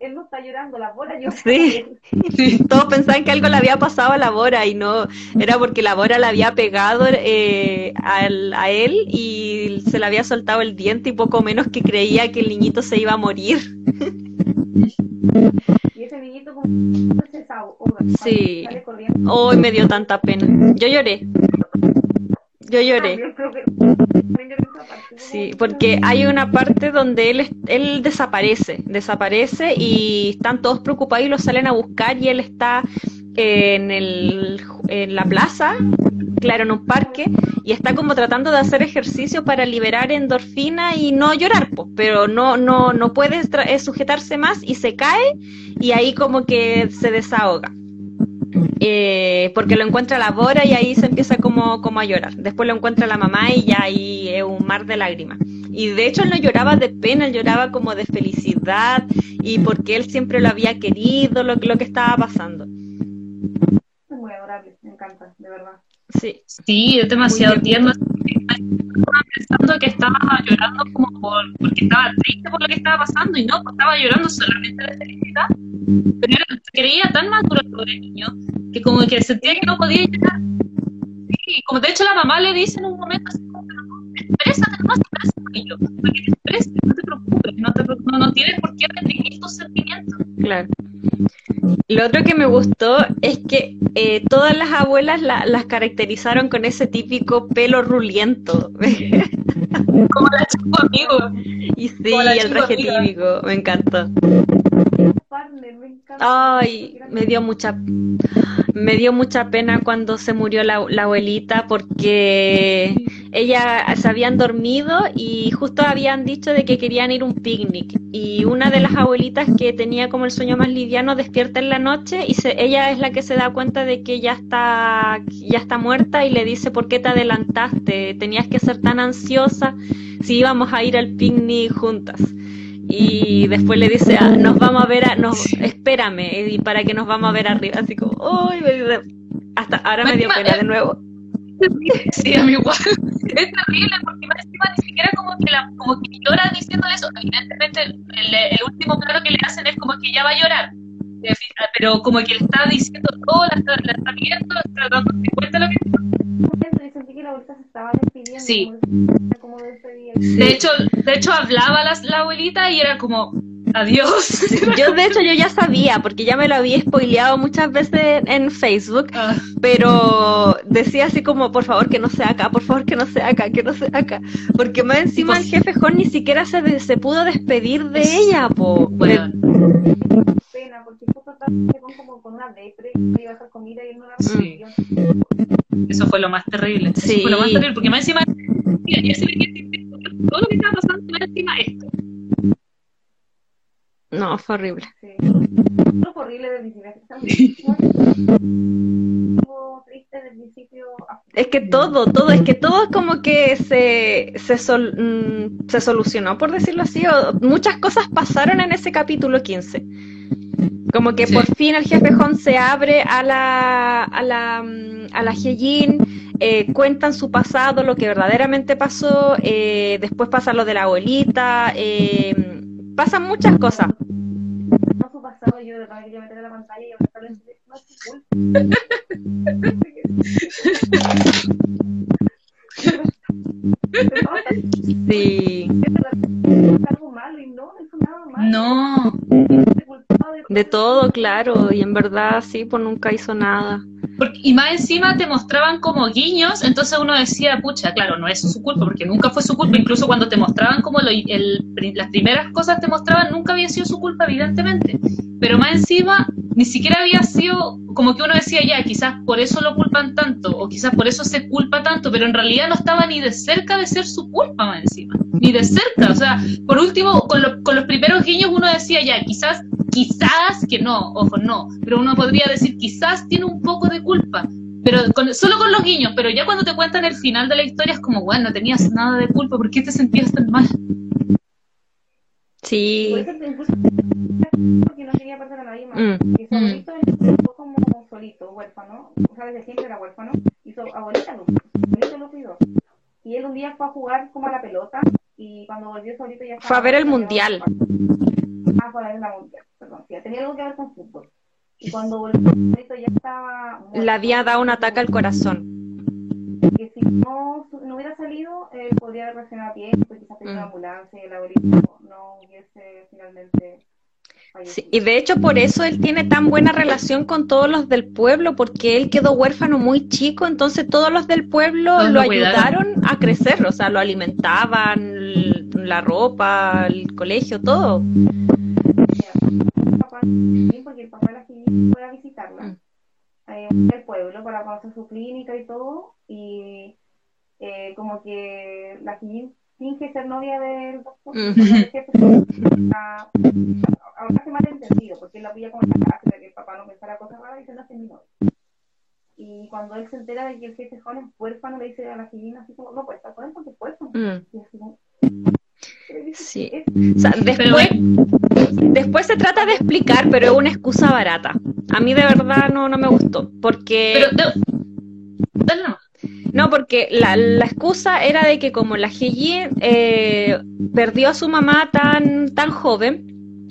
él no está llorando, la bola llora. Sí. Todos pensaban que algo le había pasado a la Bora y no, era porque la Bora le había pegado eh, al- a él y se le había soltado el diente y poco menos que creía que el niñito se iba a morir. <laughs> Y ese niñito como se desahoga, Sí. Hoy me dio tanta pena. Yo lloré. Yo lloré. Creo que- Sí, porque hay una parte donde él, él desaparece, desaparece y están todos preocupados y lo salen a buscar y él está en, el, en la plaza, claro, en un parque, y está como tratando de hacer ejercicio para liberar endorfina y no llorar, pues, pero no, no, no puede eh, sujetarse más y se cae y ahí como que se desahoga. Eh, porque lo encuentra la Bora y ahí se empieza como, como a llorar. Después lo encuentra la mamá y ya ahí es un mar de lágrimas. Y de hecho él no lloraba de pena, él lloraba como de felicidad y porque él siempre lo había querido, lo, lo que estaba pasando. Es muy adorable, me encanta, de verdad. Sí. Sí, es demasiado tierno. Estaba pensando que estaba llorando como por, porque estaba triste por lo que estaba pasando y no, pues estaba llorando solamente de felicidad. Pero era, creía tan maduro el pobre niño que como que sentía que no podía llorar. Sí, como de hecho la mamá le dice en un momento así como, pero no, exprésate, no exprésate, niño, para que te expreses, no te preocupes, no, te, no, no tienes por qué reprimir tus sentimientos. Claro. Lo otro que me gustó es que eh, todas las abuelas la- las caracterizaron con ese típico pelo ruliento. <laughs> Como la chico amigo. y sí, el traje típico, me encantó. Partner, me encanta. Ay, me dio mucha, me dio mucha pena cuando se murió la, la abuelita porque ella se habían dormido y justo habían dicho de que querían ir a un picnic y una de las abuelitas que tenía como el sueño más liviano despierta en la noche y se- ella es la que se da cuenta de que ya está ya está muerta y le dice ¿por qué te adelantaste? Tenías que ser tan ansiosa si íbamos a ir al picnic juntas. Y después le dice, "Ah, nos vamos a ver, a, nos, espérame, y para que nos vamos a ver arriba, así como, "Ay, me dio- hasta ahora me dio pena de nuevo. Sí, a mí igual. <laughs> Es terrible porque más encima ni siquiera como que, la, como que llora diciendo eso. Evidentemente, el, el último claro que le hacen es como que ya va a llorar. Eh, Pero como que le está diciendo todo, la está, la está viendo, está dándose cuenta de lo que que la abuelita se estaba despidiendo. Sí. Como. De hecho, de hecho hablaba la, la abuelita y era como, adiós. <laughs> Yo de hecho yo ya sabía, porque ya me lo había spoileado muchas veces en Facebook, Ah, pero decía así como, por favor que no sea acá, por favor que no sea acá, que no sea acá, porque más encima el jefe Horn ni siquiera se, de- se pudo despedir de ella, po. bueno, pena, porque justo estaba con, como con una depre, que iba a hacer comida y él no la Sí. eso fue lo más terrible. Eso Sí. fue lo más terrible, porque más encima, mira, se veía que todo lo que estaba pasando, más encima esto. No, fue horrible. Sí. Eso fue horrible desde el principio. Estuvo triste desde el principio. Es que todo, todo, es que todo como que se, se, sol- mm, se solucionó, por decirlo así. o muchas cosas pasaron en ese capítulo 15. Como que Sí. por fin el jefe Hon se abre a la, a la, mm, a la Hyejin, eh, cuentan su pasado, lo que verdaderamente pasó, eh, después pasa lo de la abuelita, eh, pasan muchas cosas. No su pasado, yo de verdad quería meter a la pantalla y. Sí, no, de todo, claro, y en verdad sí, pues nunca hizo nada. Porque- y más encima te mostraban como guiños, entonces uno decía, pucha, claro, no es su culpa, porque nunca fue su culpa, incluso cuando te mostraban como lo- el- las primeras cosas te mostraban, nunca había sido su culpa, evidentemente. Pero más encima, ni siquiera había sido, como que uno decía, ya, quizás por eso lo culpan tanto, o quizás por eso se culpa tanto, pero en realidad no estaba ni de cerca de ser su culpa más encima, ni de cerca, o sea, por último, con, lo- con los primeros guiños uno decía, ya, quizás, quizás que no, ojo, no, pero uno podría decir, quizás tiene un poco de culpa, pero con- solo con los guiños, pero ya cuando te cuentan el final de la historia es como, bueno, no tenías nada de culpa, ¿por qué te sentías tan mal? Sí. Por eso incluso porque no quería perder a nadie más. Mm. Y su abuelito él fue como solito, huérfano. O sea, desde siempre era huérfano. Y su abuelita lo, abuelito lo cuidó. Y él un día fue a jugar como a la pelota. Y cuando volvió su abuelito ya estaba. Fue a ver el mundial. Ah, fue a ver la mundial. Perdón. Sí, tenía algo que ver con fútbol. Y cuando volvió ya estaba. muerto. Le había dado un ataque al corazón. Que si no, no hubiera salido, él podría haber reaccionado a tiempo. Y quizás tenía Mm. una ambulancia y el abuelito no hubiese finalmente. Sí, y de hecho por eso él tiene tan buena relación con todos los del pueblo, porque él quedó huérfano muy chico, entonces todos los del pueblo Todos lo cuidaron. ayudaron a crecer, o sea, lo alimentaban, la ropa, el colegio, todo. Papá, porque el papá de la fue a visitarla Mm. eh, al pueblo para conocer su clínica y todo y eh, como que la Jimmy finge ser novia del doctor está ahora se malentendido, porque él la pilla como en la casa, de que el papá no pensara cosas raras y se hace mi novio. Y cuando él se entera de que el jefe joven es huérfano, le dice a la gallina así como, no puede estar con él porque es huérfano. Mm. Y así como, Sí. es- <laughs> O sea, después, después se trata de explicar, pero es una excusa barata. A mí de verdad no, no me gustó, porque... Pero, nomás. No, porque la, la excusa era de que como la Heijin eh, perdió a su mamá tan, tan joven,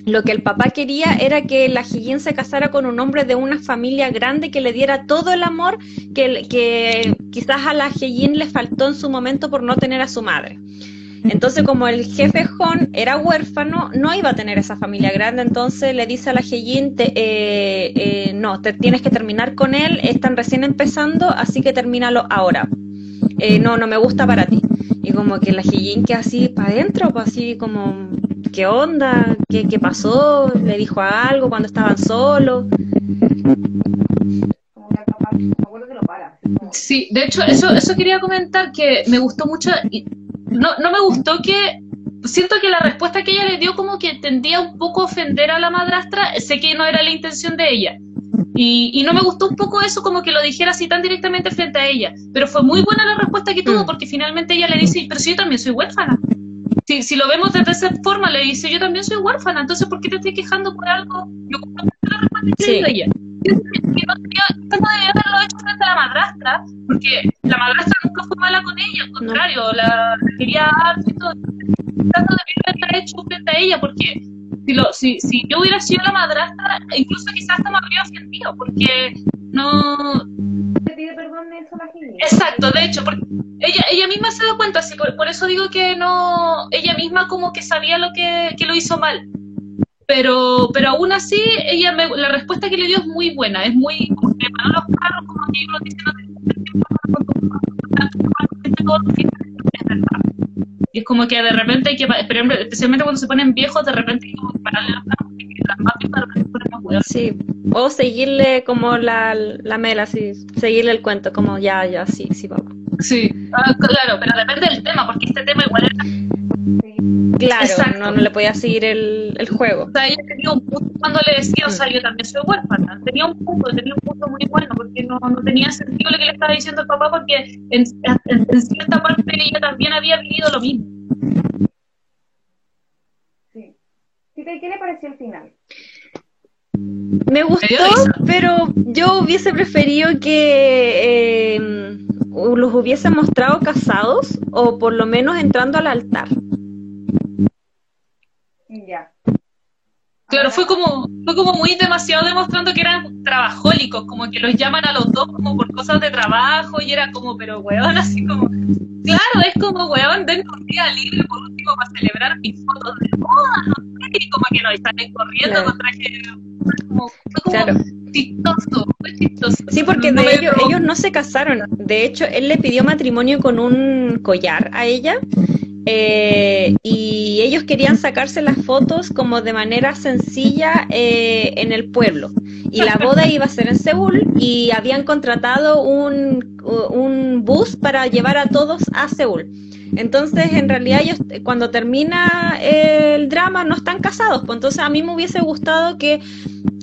lo que el papá quería era que la Heijin se casara con un hombre de una familia grande que le diera todo el amor que, que quizás a la Heijin le faltó en su momento por no tener a su madre. Entonces, como el jefe Hon era huérfano, no iba a tener esa familia grande, entonces le dice a la Heijin, te- eh, eh, no, te tienes que terminar con él, están recién empezando, así que termínalo ahora. Eh, no, no me gusta para ti. Y como que la Heijin queda así para adentro, pues así como, ¿qué onda? ¿Qué, ¿Qué pasó? ¿Le dijo algo cuando estaban solos? como que el papá, me acuerdo que lo para. así como, Sí, de hecho, eso, eso quería comentar que me gustó mucho. y no, no me gustó que. Siento que la respuesta que ella le dio, como que tendía un poco a ofender a la madrastra. Sé que no era la intención de ella. Y, y no me gustó un poco eso, como que lo dijera así tan directamente frente a ella. Pero fue muy buena la respuesta que tuvo, Mm. porque finalmente ella le dice: Pero si yo también soy huérfana. Si, si lo vemos desde esa forma, le dice: Yo también soy huérfana. Entonces, ¿por qué te estoy quejando por algo? Yo la respuesta que Sí. dio ella. Que no no debió haberlo hecho frente a la madrastra, porque la madrastra nunca fue mala con ella, al contrario, la, quería harto y todo. Tanto debió haberla hecho frente a ella, porque si, lo, si, si yo hubiera sido la madrastra, incluso quizás hasta me habría ofendido, porque no. le pide perdón de eso la gallina. Exacto, de hecho, porque ella, ella misma se da cuenta, así, por, por eso digo que no. Ella misma como que sabía lo que, que lo hizo mal. Pero, pero aún así, ella me- la respuesta que le dio es muy buena, es muy, como que paró los carros, como que todos los fines, es verdad. Y es como que de repente hay que, especialmente cuando se ponen viejos, de repente hay que pararle los carros, Sí. O seguirle como la, la mela, así, seguirle el cuento, como ya, ya, sí, sí, vamos. Sí, ah, claro, pero depende del tema, porque este tema igual era Claro, no, no le podía seguir el, el juego. O sea, ella tenía un punto cuando le decía, o sea, yo también soy huérfana. Tenía un punto, tenía un punto muy bueno, porque no, no tenía sentido lo que le estaba diciendo el papá, porque en, en- en cierta parte ella también había vivido lo mismo. ¿Qué, le pareció el final? Me gustó, pero yo hubiese preferido que eh, los hubiese mostrado casados o por lo menos entrando al altar. Ya. Claro, fue como, fue como muy demasiado demostrando que eran trabajólicos, como que los llaman a los dos como por cosas de trabajo y era como, pero weón, <laughs> así como, claro, es como, weón, denme un día libre por último para celebrar mis fotos de boda, no sé, y como que no, y salen corriendo Claro. con traje, fue como, fue como Claro. chistoso, fue chistoso. Sí, porque No de ellos, ellos no se casaron. De hecho, él le pidió matrimonio con un collar a ella. eh, y ellos querían sacarse las fotos como de manera sencilla eh, en el pueblo. Y la boda <laughs> iba a ser en Seúl y habían contratado un, un bus para llevar a todos a Seúl. Entonces, en realidad, ellos cuando termina el drama no están casados. Pues entonces, a mí me hubiese gustado que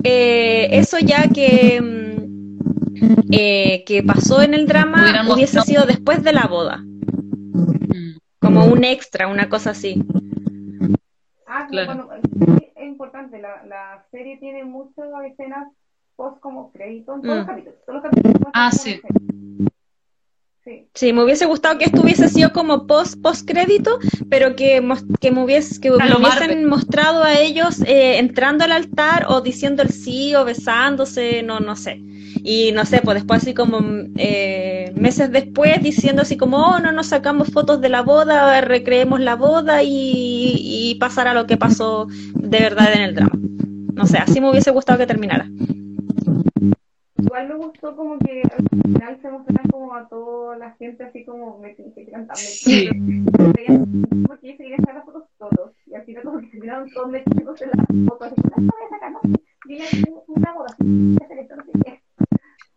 eh, eso ya que, mm, eh, que pasó en el drama hubiese sido después de la boda, como un extra, una cosa así. Ah, Claro. bueno, es importante, la, la serie tiene muchas escenas post como crédito en todos los Mm. capítulos. Todos los capítulos Ah, sí. Sí. Sí, me hubiese gustado que esto hubiese sido como post post crédito, pero que, que me hubiese, que me hubiesen mostrado a ellos eh, entrando al altar o diciendo el sí o besándose, no, no sé. Y no sé, pues después así como eh, meses después diciendo así como, oh, no nos sacamos fotos de la boda, recreemos la boda y, y pasará lo que pasó de verdad en el drama. No sé, así me hubiese gustado que terminara. Igual me gustó como que al final se mostraran como a toda la gente así como me que cantar Sí. porque ellos querían sacar las fotos todos y al final como que terminaron todos metiéndose las fotos. Así, no, no voy a sacar, no, yo ya tengo una boda, voy a hacer esto, no sé qué.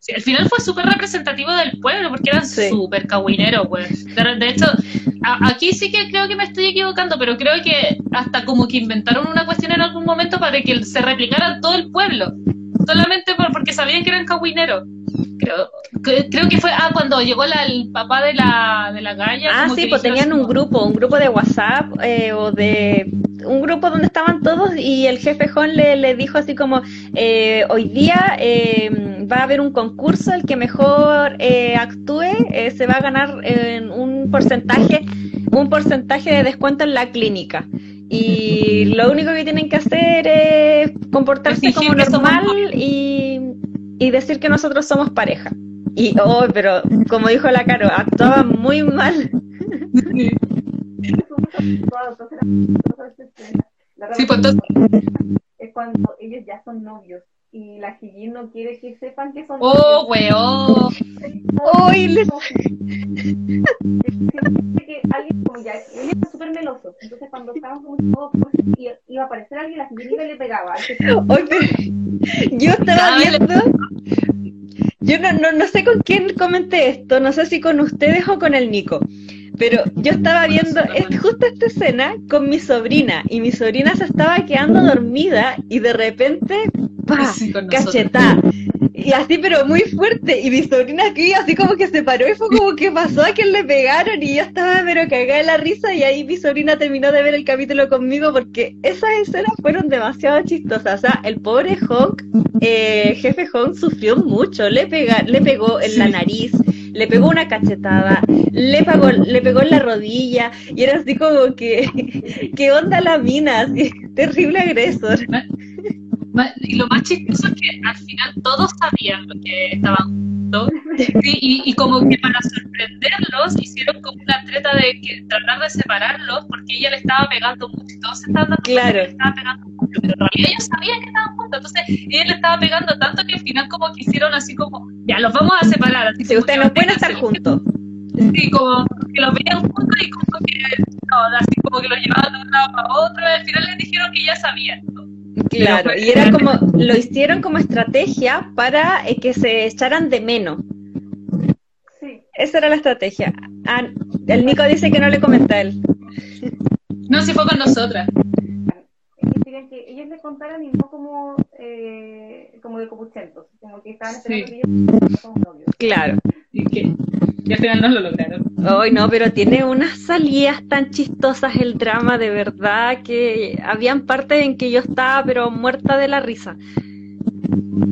Sí, el final fue súper representativo del pueblo, porque eran Sí. súper cagüineros, pues. De, de hecho, a- aquí sí que creo que me estoy equivocando, pero creo que hasta como que inventaron una cuestión en algún momento para que se replicara todo el pueblo. Solamente por- porque sabían que eran cagüineros. Creo, que- creo que fue, ah, cuando llegó la- el papá de la, de la galla. Ah, sí, pues tenían un grupo, un grupo de WhatsApp eh, o de un grupo donde estaban todos y el jefe Jon le, le dijo así como, eh, hoy día eh, va a haber un concurso, el que mejor eh, actúe eh, se va a ganar un porcentaje, un porcentaje de descuento en la clínica. Y lo único que tienen que hacer es comportarse como normal y, y decir que nosotros somos pareja. Y, oh, pero como dijo la Caro, actuaba muy mal. Sí, pues, entonces- es cuando ellos ya son novios y la Hijin no quiere que sepan que son Oh, weón. Uy, les- <laughs> que alguien como ya, él era súper meloso, entonces cuando estaban como todos pues, y iba a aparecer alguien, la y le pegaba. Oye, pero yo estaba viendo, yo no, no, no sé con quién comenté esto, no sé si con ustedes o con el Nico, pero yo estaba viendo es- justo esta escena con mi sobrina y mi sobrina se estaba quedando dormida y de repente, pa, Sí, cachetá. Y así, pero muy fuerte. Y mi sobrina aquí así como que se paró y fue como que pasó a que le pegaron y yo estaba pero cagada de la risa y ahí mi sobrina terminó de ver el capítulo conmigo porque esas escenas fueron demasiado chistosas. O sea, el pobre Honk, eh, jefe Honk sufrió mucho. Le, pega, le pegó en la nariz, le pegó una cachetada, le pegó, le pegó en la rodilla y era así como que, <laughs> ¿qué onda la mina? Terrible agresor. Y lo más chistoso es que al final todos sabían lo que estaban Sí, y, y como que para sorprenderlos hicieron como una treta de que tratar de separarlos porque ella le estaba pegando mucho y todos se estaban dando Claro. que le estaba pegando mucho, pero en realidad ellos sabían que estaban juntos, entonces ella le estaba pegando tanto que al final como que hicieron así como, ya los vamos a separar. Así Si como ustedes no pueden estar juntos. Sí, como que los veían juntos y como que, no, así como que los llevaban de un lado para otro, y al final les dijeron que ya sabían. ¿no? Claro, y era como, lo hicieron como estrategia para eh, que se echaran de menos. Sí, Esa era la estrategia. Ah, el Nico dice que no le comenta a él. No, si fue con nosotras. querían que ellos le contaran y no como, eh, como de copuchentos, como que estaban esperando Sí. que ellos no somos novios. Claro. Y que y al final no lo lograron. Ay, no, pero tiene unas salidas tan chistosas el drama, de verdad, que habían partes en que yo estaba, pero muerta de la risa.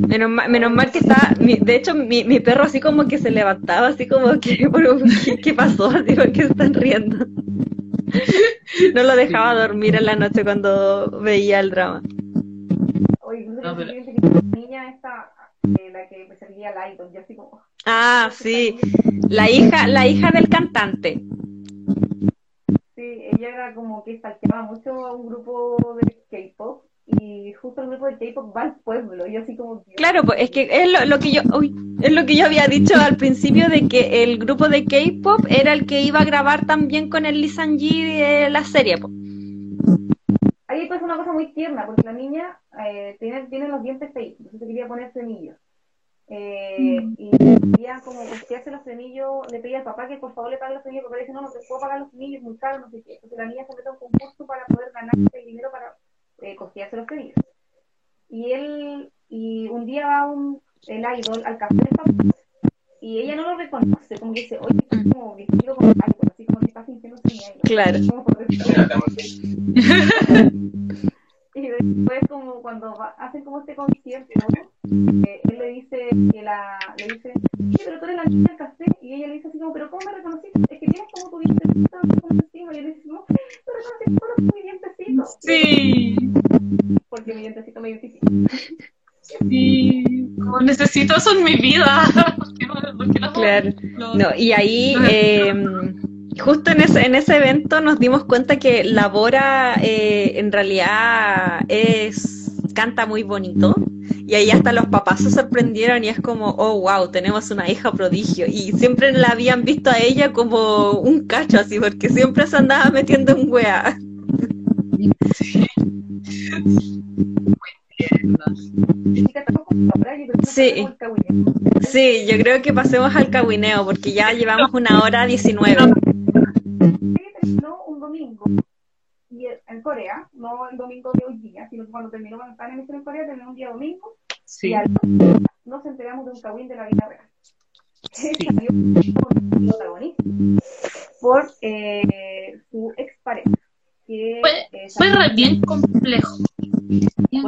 Menos mal, menos mal que estaba, mi- de hecho, mi, mi perro así como que se levantaba, así como que, <laughs> pero, ¿qué, qué pasó? Así, ¿por qué están riendo? No lo dejaba dormir en la noche cuando veía el drama. Oye, No, pero- niña esta, eh, la que me salía al idol, yo así como... Ah, sí, la hija, la hija del cantante. Sí, ella era como que stalkeaba mucho a un grupo de K-pop y justo el grupo de K-pop va al pueblo y así como... Claro, pues es que es lo, lo que yo, uy, es lo que yo había dicho al principio de que el grupo de K-pop era el que iba a grabar también con el Lee Sang-ji de la serie. Ahí pasa una cosa muy tierna, porque la niña eh, tiene, tiene los dientes feitos, entonces quería poner frenillos. Eh, Y quería como costearse los frenillos, le pedía al papá que por favor le pague los frenillos, porque dice, no, no te puedo pagar los frenillos, muy caro, no sé qué. Entonces la niña se mete a un concurso para poder ganar ese dinero para eh, costearse los frenillos. Y él, y un día va un, el idol al café del papá, y ella no lo reconoce, como que dice, oye, estás como vestido como idol, así como que estás sintiéndose mi idol. Claro. <laughs> <laughs> Y después como cuando va- hacen como este concierto, ¿no? Eh, él le dice que la, le dice, sí, pero tú eres la niña del café, y ella le dice así como, pero ¿cómo me reconociste? Es que tienes como tu dientecito encima, y él dice, no, tú reconoces solo mi dientecito, Sí, porque mi dientecito me identifica. sí. Como necesito eso en mi vida. <laughs> ¿Por qué no- por qué no- Claro. no- No, y ahí, eh, justo en ese, en ese evento nos dimos cuenta que la Bora eh, en realidad es, canta muy bonito. Y ahí hasta los papás se sorprendieron y es como, oh, wow, tenemos una hija prodigio. Y siempre la habían visto a ella como un cacho así, porque siempre se andaba metiendo en wea. Sí. cahuineo. Sí, yo creo que pasemos al cagüineo, porque ya llevamos una hora diecinueve. domingo y en Corea, no el domingo de hoy día, sino que cuando terminó, cuando estaba en emisión en Corea, terminó un día domingo Sí. y al nos enteramos de un cagüín de la vida real. Que salió como protagonista por eh, su expareja. Que, Fue, eh, fue re- bien complejo. Bien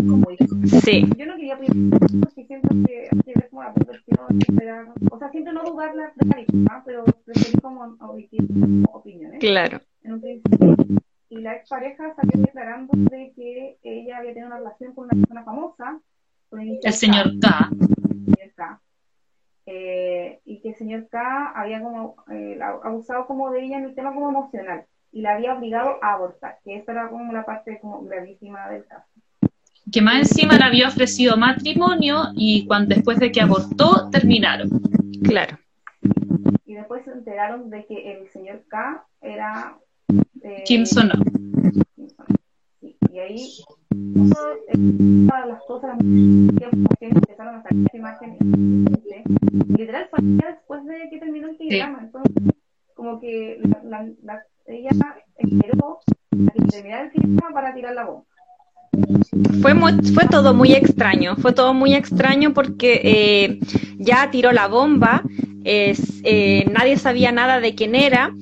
Sí. yo no quería opinar porque siento que es como la perversión, esperar, o sea, siento no dudar la, de la víctima, pero preferí como auditir opiniones Claro. en un principio. Y la expareja salió declarando de que ella había tenido una relación con una persona famosa, con el, El señor K. señor K. Eh, y que el señor K había como eh, abusado como de ella en el tema como emocional y la había obligado a abortar, que esa era como la parte como gravísima del caso. Que más encima le había ofrecido matrimonio y cuando después de que abortó, terminaron. Claro. y después se enteraron de que el señor K era eh, Kim Sono. Kim Sono. Sí, y ahí eh, todas las cosas que empezaron a salir esa imagen y literal fue después de que terminó el programa entonces como que la, la- la- ella esperó a que terminara el programa para tirar la bomba. Fue, muy- fue todo muy extraño, fue todo muy extraño porque eh, ya tiró la bomba, eh, nadie sabía nada de quién era,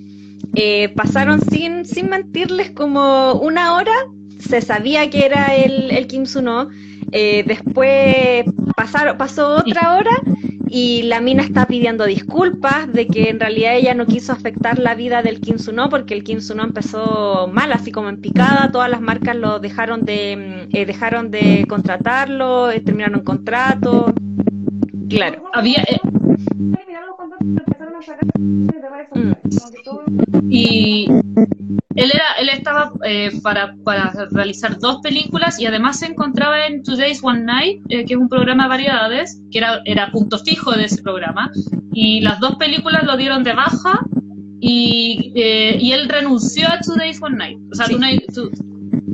eh, pasaron sin, sin mentirles como una hora, se sabía que era el, el Kim Suno, después pasaron, pasó otra hora y la mina está pidiendo disculpas de que en realidad ella no quiso afectar la vida del Kim Suno porque el Kim Suno empezó mal, así como en picada, todas las marcas lo dejaron de mm, eh, dejaron de contratarlo, eh, terminaron contrato. Claro. Había, eh, todo y él era él estaba eh, para, para realizar dos películas y además se encontraba en Today's One Night eh, que es un programa de variedades que era, era punto fijo de ese programa y las dos películas lo dieron de baja y, eh, y él renunció a Today's One Night o sea, Sí. Tonight- To-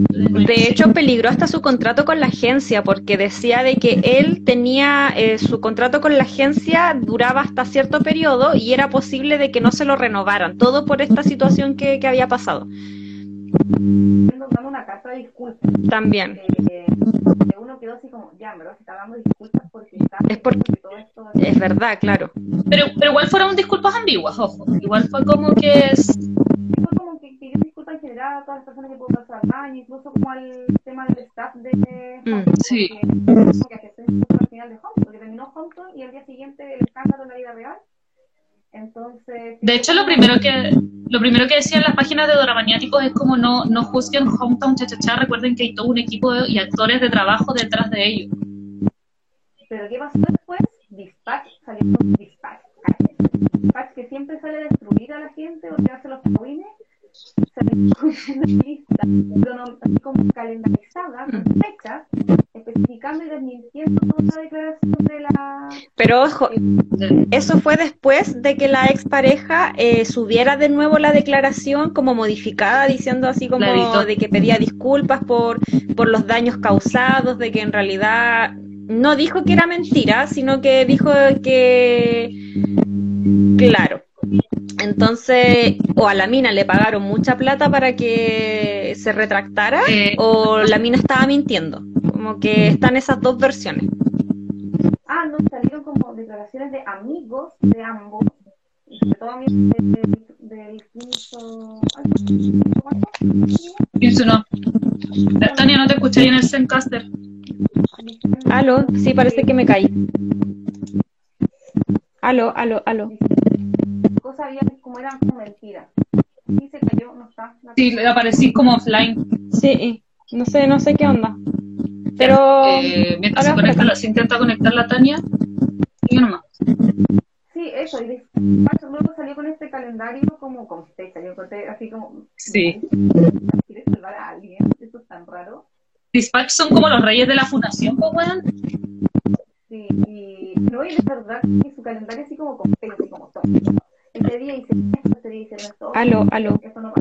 De hecho, peligró hasta su contrato con la agencia porque decía de que él tenía eh, su contrato con la agencia duraba hasta cierto periodo y era posible de que no se lo renovaran, todo por esta situación que, que había pasado. una carta de disculpas También. eh, que uno quedó así como, ya, pero se está dando disculpas porque está Es porque- todo esto Es verdad, claro. pero, pero igual fueron disculpas ambiguas ojo igual fue como que es, fue como que pidió disculpas en general a todas las personas que pudo pasar daño, incluso como al tema del staff de Mm, Hampton, sí. porque que al final de Hampton, porque terminó Hampton y al día siguiente el escándalo en la vida real. Entonces, De hecho, lo primero que lo primero que decían las páginas de Doramaniáticos es como no, no juzguen Hometown Chachachá, recuerden que hay todo un equipo de- y actores de trabajo detrás de ellos. Pero ¿qué pasó después? Dispatch salió con Dispatch. Dispatch que siempre sale a destruir a la gente o que hace los cagüines, una lista crono- así como calendarizada, con fechas, especificando y desmintiendo toda la declaración de la... Pero ojo, eso fue después de que la expareja eh, subiera de nuevo la declaración como modificada, diciendo así como de que pedía disculpas por, por los daños causados, de que en realidad no dijo que era mentira, sino que dijo que, claro. Entonces, o a la mina le pagaron mucha plata para que se retractara, eh, o la mina estaba mintiendo. Como que están esas dos versiones. Ah, no, salieron como declaraciones de amigos de ambos, sobre todo amigos de- de- del quinto... no. Tania, no te escuché en el Zencaster. Aló, sí, parece que me caí. Aló, aló, aló. Cosas había como eran como mentiras. Sí se cayó, no está. la- Sí, le aparecí como offline. Sí, no sé, no sé qué onda. Pero Eh, mientras se, conecta la- se intenta conectar la Tania, sigue nomás. Sí, eso, y después luego salió con este calendario como con fecha, yo encontré así como... Sí. ¿Quieres salvar a alguien? Esto es tan raro. Dispatch son como los reyes de la fundación, pues, weón. Sí, y no, y de verdad que su calendario así como con fecha, así como todo. Esto. Aló, aló. Esto no.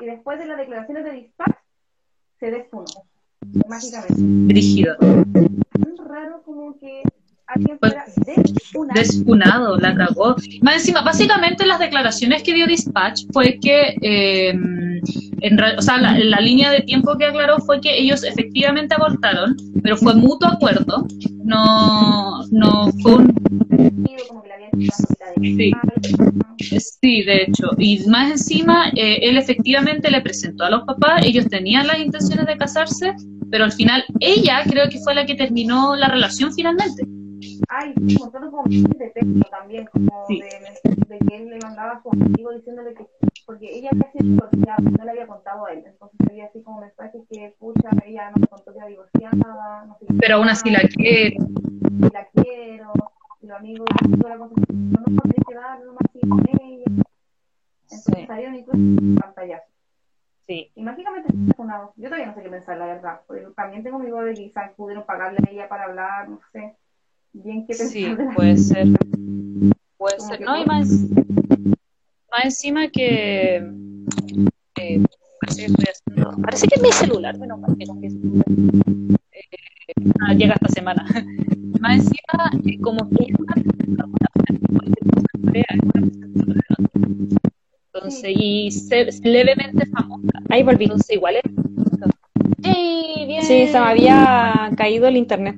Y después de las declaraciones de dispatch, se despunó, mágicamente. Brígido. tan raro como que alguien Pues, fuera despunado. Desfunado, la cagó. Más encima, básicamente las declaraciones que dio Dispatch fue que, eh, en o sea, la, la línea de tiempo que aclaró fue que ellos efectivamente abortaron, pero fue mutuo acuerdo, no, no fue un como que le Sí. Sí, de hecho. Y más encima, eh, él efectivamente le presentó a los papás, ellos tenían las intenciones de casarse, pero al final ella creo que fue la que terminó la relación finalmente. Ay, un montón de texto también, como Sí. de, de que él le mandaba a su amigo diciéndole que, porque ella había sido divorciada, no le había contado a él, entonces había así como mensajes que, pucha, ella no me contó que era divorciada, no sé Pero aún así la quiere. y la quiero, los amigos, la cosa, no podría quedar nomás así con ella, entonces Sí. salieron incluso pantallazos. Sí. Y mágicamente. Yo todavía no sé qué pensar, la verdad. Porque también tengo mi duda de que quizás pudieron pagarle a ella para hablar, no sé. Bien qué pensar Sí, puede ser. Puede ser. No, y por- más, más encima que. eh, parece que estoy haciendo. Parece que es mi celular, mal que cambié el celular. Eh, ah, llega esta semana. Más encima, eh, como que. Entonces, y se- levemente famosa. Ahí volví. Entonces, igual es. Sí, se me había caído el internet.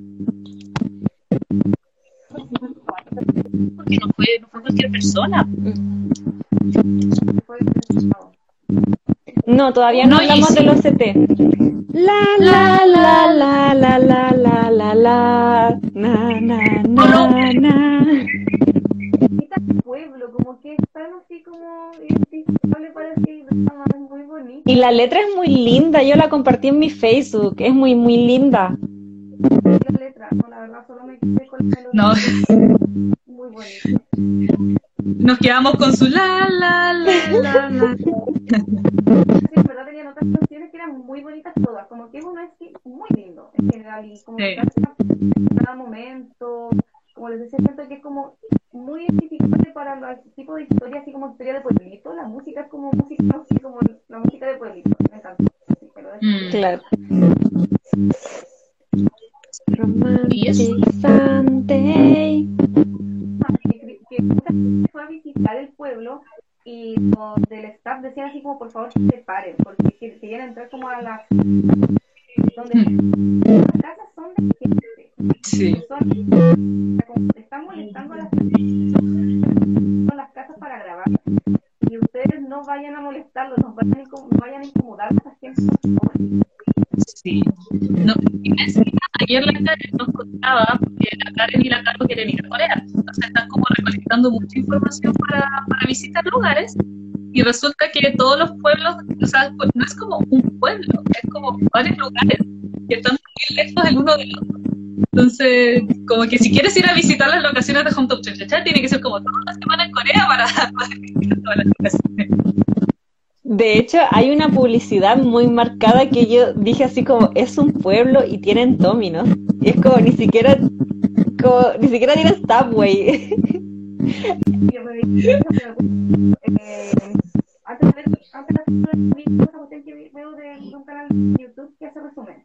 Porque no fue, no fue cualquier persona. fue funado. No, todavía no, No, hablamos y sí. del OCT. La la la la la la la la la na na na na. Pueblo, como que están así como muy bonito. Y la letra es muy linda, yo la compartí en mi Facebook, es muy muy linda. La letra, no, la verdad, solo me quedé con la No. Muy bonito. Nos quedamos con su la la la la la. Sí, en verdad tenían otras canciones que eran muy bonitas todas, como que es un así muy lindo en general y como que Sí. cada, cada momento, como les decía, siento que es como muy identificable para los tipos de historia, así como historia de pueblito, la música es como música, así como la música de pueblito, me encanta. Sí, pero es- Mm. Claro. Romantic Sunday. que, que visitar el pueblo y los del staff decían así como por favor se separen porque que- querían entrar como a las donde las casas son de gente Sí. son están molestando a las son las casas para grabar y ustedes no vayan a molestarlos no vayan a, vayan a incomodar a esa gente por favor. Sí. No, ayer la Karen nos contaba, porque la Karen y la Caro quieren ir a Corea. Entonces están como recolectando mucha información para, para visitar lugares. Y resulta que todos los pueblos, o sea, pues, no es como un pueblo, es como varios lugares que están muy lejos el uno del otro. Entonces, como que si quieres ir a visitar las locaciones de Home Top tiene que ser como toda una semana en Corea para, <laughs> para visitar todas las locaciones. De hecho, hay una publicidad muy marcada que yo dije así como, es un pueblo y tienen Dominos. Y es como, ni siquiera, como, ni siquiera tienen Subway. De un canal de YouTube que hace resumen.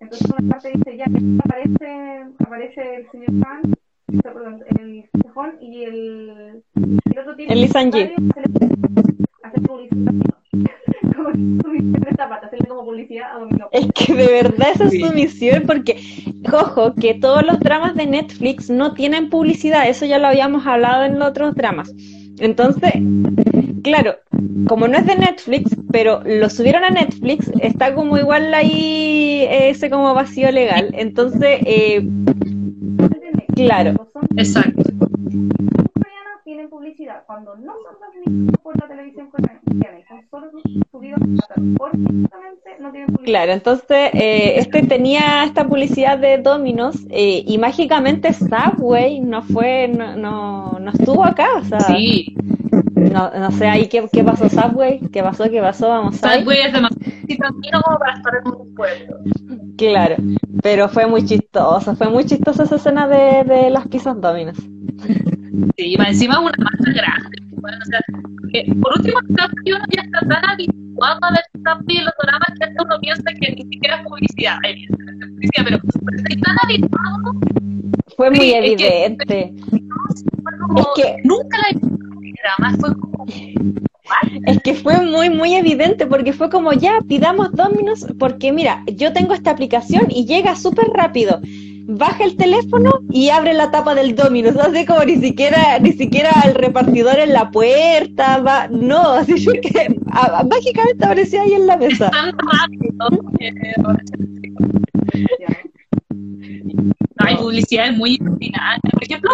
Entonces una parte dice ya aparece, aparece el señor perdón, el cejón y el, el otro tiene El hacer publicidad. A Dominó. Es que de verdad esa es su misión, porque, ojo, que todos los dramas de Netflix no tienen publicidad, eso ya lo habíamos hablado en los otros dramas. Entonces, claro, como no es de Netflix, pero lo subieron a Netflix, está como igual ahí ese como vacío legal. Entonces, eh, Claro. Cuando son Exacto. coreanos tienen publicidad. Cuando no son transmitidos por la televisión coreana, son solo subidos a por Claro, entonces eh, este tenía esta publicidad de Dominos eh, y mágicamente Subway no fue, no, no, no estuvo acá, o sea, Sí. no, no sé ahí qué, qué pasó Subway, qué pasó, qué pasó, vamos a ver. Subway es demasiado como para estar en un pueblo. Claro, pero fue muy chistoso, fue muy chistosa esa escena de, de las pizzas Dominos. Sí, encima es una masa grande. Bueno, o sea, que por último, uno ya está tan habituado a ver Zambi en los dramas que hasta uno piensa que ni siquiera es publicidad, evidentemente es publicidad, pero, pero estoy tan habituado fue muy Sí, es que- evidente. Como- Es que- nunca la he visto drama, fue como Es que fue muy, muy evidente porque fue como ya, pidamos Domino's, porque mira, yo tengo esta aplicación y llega súper rápido. Baja el teléfono y abre la tapa del Domino's, así como ni siquiera, ni siquiera el repartidor en la puerta, va, no, así <laughs> que ah, mágicamente aparecía ahí en la mesa. tan rápido. No, hay publicidades muy ordinarias. Por ejemplo,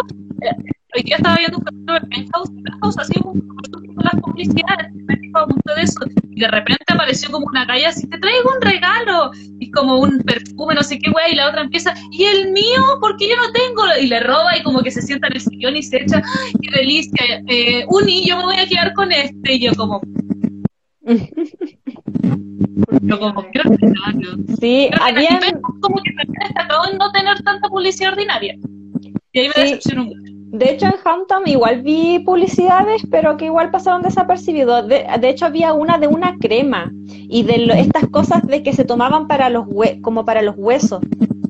hoy día estaba viendo un capítulo de Penthouse, y Penthouse así como con las publicidades, mucho de eso, y de repente apareció como una calle así, te traigo un regalo, y como un perfume, no sé qué wey, y la otra empieza, y el mío, porque yo no tengo, y le roba y como que se sienta en el sillón y se echa, ¡ay, qué delicia! Eh, Uni, yo me voy a quedar con este, y yo como, <laughs> yo como, qué. Sí, también como que también destacado en no tener tanta publicidad ordinaria. Y ahí me Sí. decepcionó mucho. De hecho, en Hampton igual vi publicidades, pero que igual pasaron desapercibidos. De, de hecho, había una de una crema y de lo- estas cosas de que se tomaban para los hue- como para los huesos,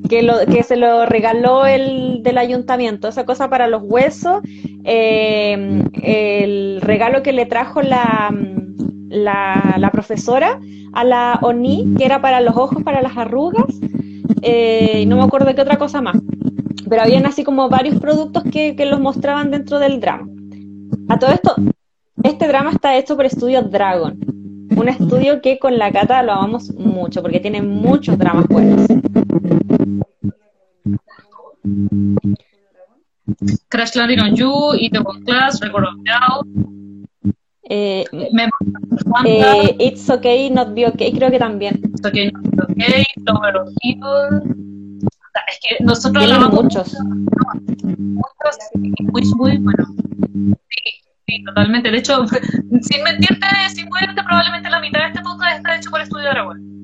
que, lo, que se lo regaló el del ayuntamiento, esa cosa para los huesos, eh, el regalo que le trajo la, la, la profesora a la ONI, que era para los ojos, para las arrugas, eh, no me acuerdo de qué otra cosa más pero habían así como varios productos que, que los mostraban dentro del drama. A todo esto, este drama está hecho por Estudio Dragon, un estudio que con la Cata lo amamos mucho porque tiene muchos dramas buenos. Crash Landing on You, Itaewon Class, Record of Doubt, Eh, eh, It's Okay, Not Be Okay, creo que también. Okay, okay, Flower of Evil. Es que nosotros hablamos muchos. muchos muy, muy bueno. Sí, sí, totalmente. De hecho, <laughs> sin mentirte, sin mentirte, probablemente la mitad de este podcast está hecho por Estudio Dragón.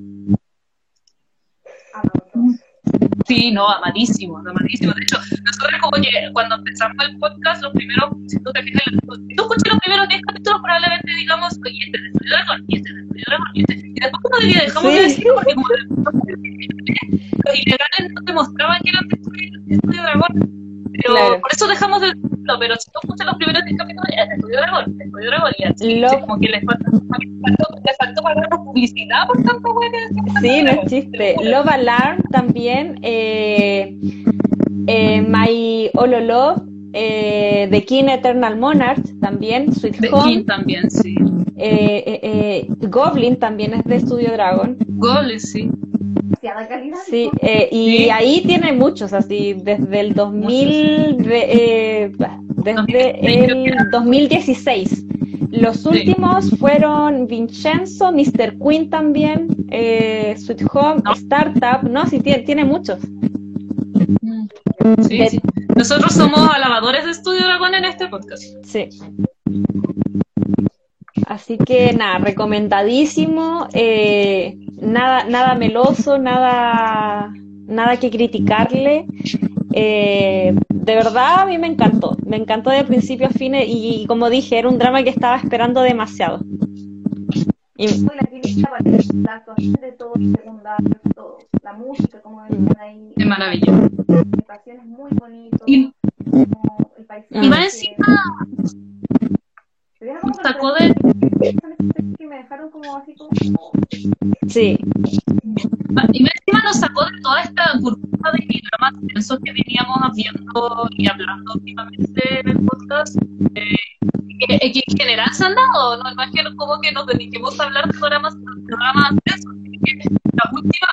Sí, no, amadísimo, amadísimo. De hecho, nosotros como que cuando empezamos el podcast, los primeros, si tú te fijas, si tú escuchas los primeros 10 capítulos, probablemente digamos, oye, este es de Estudio Dragón, y este es de Estudio Dragón, y este. Y después como que dejamos de Sí. decir, porque como <laughs> los ilegales no te mostraban que eran de Estudio, de Estudio Dragón. Pero Claro. por eso dejamos de decirlo, pero si tú escuchas los primeros 10 capítulos, de Estudio Dragón, Estudio Dragón, y así, Lo- como que les faltó, les faltó publicidad por tanto, güey. Sí, no es chiste. Love Alarm también. Eh, eh, My Ololo. Eh, The King Eternal Monarch también. Sweet De Home. King también, sí. Eh, eh, eh, Goblin también es de Estudio Dragon. Goles, sí. Demasiada calidad. Sí, eh, y Sí. ahí tiene muchos, así, desde el 2000, de- eh, desde el 2016. Los últimos fueron Vincenzo, Mr. Queen también, eh, Sweet Home, No. Startup, no, sí, tiene, tiene muchos. Sí, De- sí. Nosotros somos alabadores de Estudio Dragón en este podcast. Sí. Así que nada, recomendadísimo, eh, nada, nada meloso, nada, nada que criticarle. Eh, de verdad a mí me encantó, me encantó de principio a fin y, como dije, era un drama que estaba esperando demasiado. Y, la actuación de todo. Música, como decían ahí. Muy bonito. Y- como el paisaje. Y más encima, Sacó de- que me dejaron como así como. sí, y encima nos sacó de toda esta burbuja de dramas densos que veníamos viendo y hablando últimamente en el podcast. eh, en general se han dado, no, no es que como que nos dediquemos a hablar de dramas, de dramas densos, sino que la última,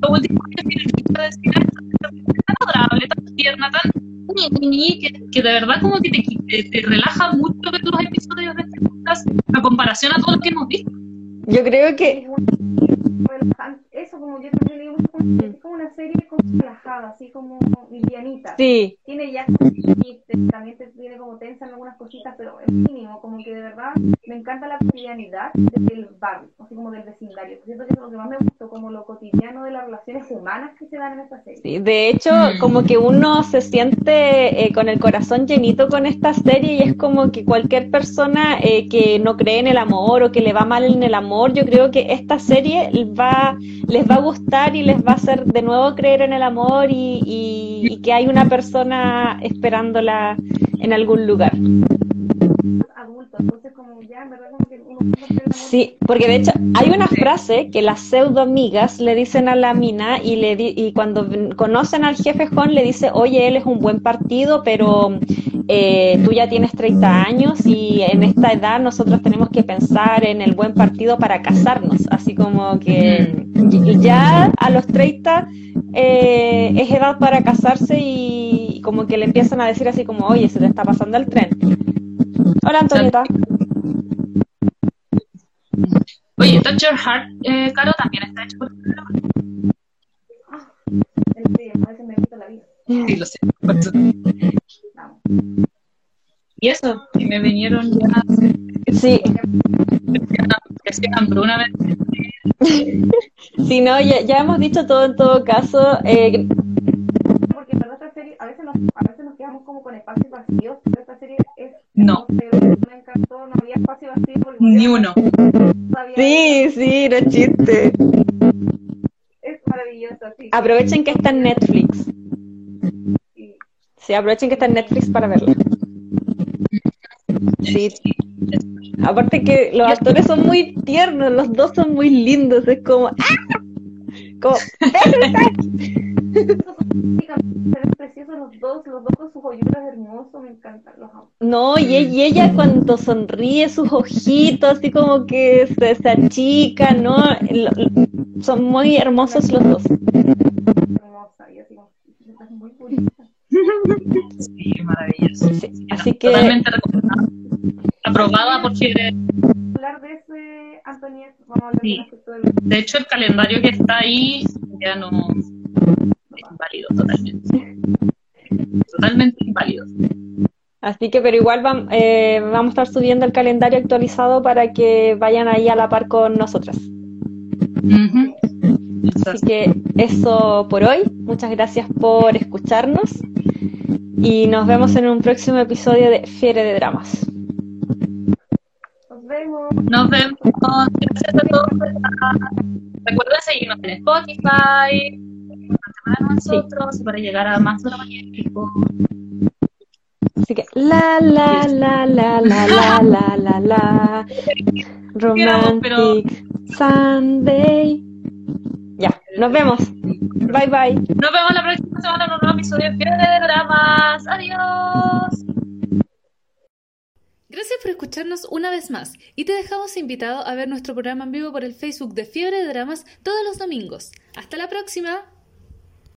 la última que tiene que decir es tan adorable, tan tierna, tan que, que de verdad como que te, te, te relaja mucho ver los episodios de este podcast a comparación a todo lo que hemos visto. yo creo que relajante. Como yo también digo, es como, es como una serie como relajada, así como livianita. sí, Tiene ya también te tiene como tensa en algunas cositas, pero es mínimo, como que de verdad me encanta la cotidianidad del barrio, así como del vecindario. Siento que es lo que más me gustó, como lo cotidiano de las relaciones humanas que se dan en esta serie. Sí, de hecho, como que uno se siente eh, con el corazón llenito con esta serie y es como que cualquier persona eh, que no cree en el amor o que le va mal en el amor, yo creo que esta serie va, les va a gustar y les va a hacer de nuevo creer en el amor y, y, y que hay una persona esperándola en algún lugar. Adultos, entonces como ya en verdad como que uno Sí, porque de hecho hay una frase que las pseudo amigas le dicen a la mina y le di- y cuando conocen al jefe Jon le dice, oye, él es un buen partido, pero eh, tú ya tienes 30 años y en esta edad nosotros tenemos que pensar en el buen partido para casarnos, así como que y- ya a los 30 eh, es edad para casarse y como que le empiezan a decir así como, oye, se te está pasando el tren. Hola Antonieta. Oye, Touch Your Heart, eh, Caro, también está hecho por el frío, a veces me quita la vida. Sí, lo sé. Y eso, y me vinieron ya Sí, <laughs> sí, no, ya, ya hemos dicho todo en todo caso. eh, Porque verdad esta serie, a veces, nos, a veces nos quedamos como con espacios vacíos, pero esta serie es... No. Me encantó, no había espacio vacío. porque Ni uno. sí, sí, no chiste. Es maravilloso, sí. Aprovechen que está en Netflix. Sí. Sí, aprovechen que está en Netflix para verla. Sí. Aparte que los actores son muy tiernos, los dos son muy lindos, es como... ¡ah! Como, los dos, los dos con sus hermosos, me encantan, los amo. No, y, y ella cuando sonríe, sus ojitos, así como que se, se achican, ¿no? Lo- lo- Son muy hermosos los dos. Hermosa, y así como. Sí, maravilloso. Sí, así que... Totalmente recomendada. Aprobada por Fiebre. Hablar de ese, Antoniet, vamos a hablar Sí. de hecho, el calendario que está ahí ya no es inválido totalmente. Totalmente inválido. Así que, pero igual vam- eh, vamos a estar subiendo el calendario actualizado para que vayan ahí a la par con nosotras. Así que eso por hoy. Muchas gracias por escucharnos y nos vemos en un próximo episodio de Fiebre de Dramas. Nos vemos. Nos vemos. Gracias a todos. Recuerden seguirnos en Spotify. Para nosotros, para llegar a más dramático. Así que la la la la la la la la la <laughs> Romantic Sunday. Ya, nos vemos. Bye bye. Nos vemos la próxima semana en un nuevo episodio de Fiebre de Dramas. Adiós. Gracias por escucharnos una vez más y te dejamos invitado a ver nuestro programa en vivo por el Facebook de Fiebre de Dramas todos los domingos. ¡Hasta la próxima!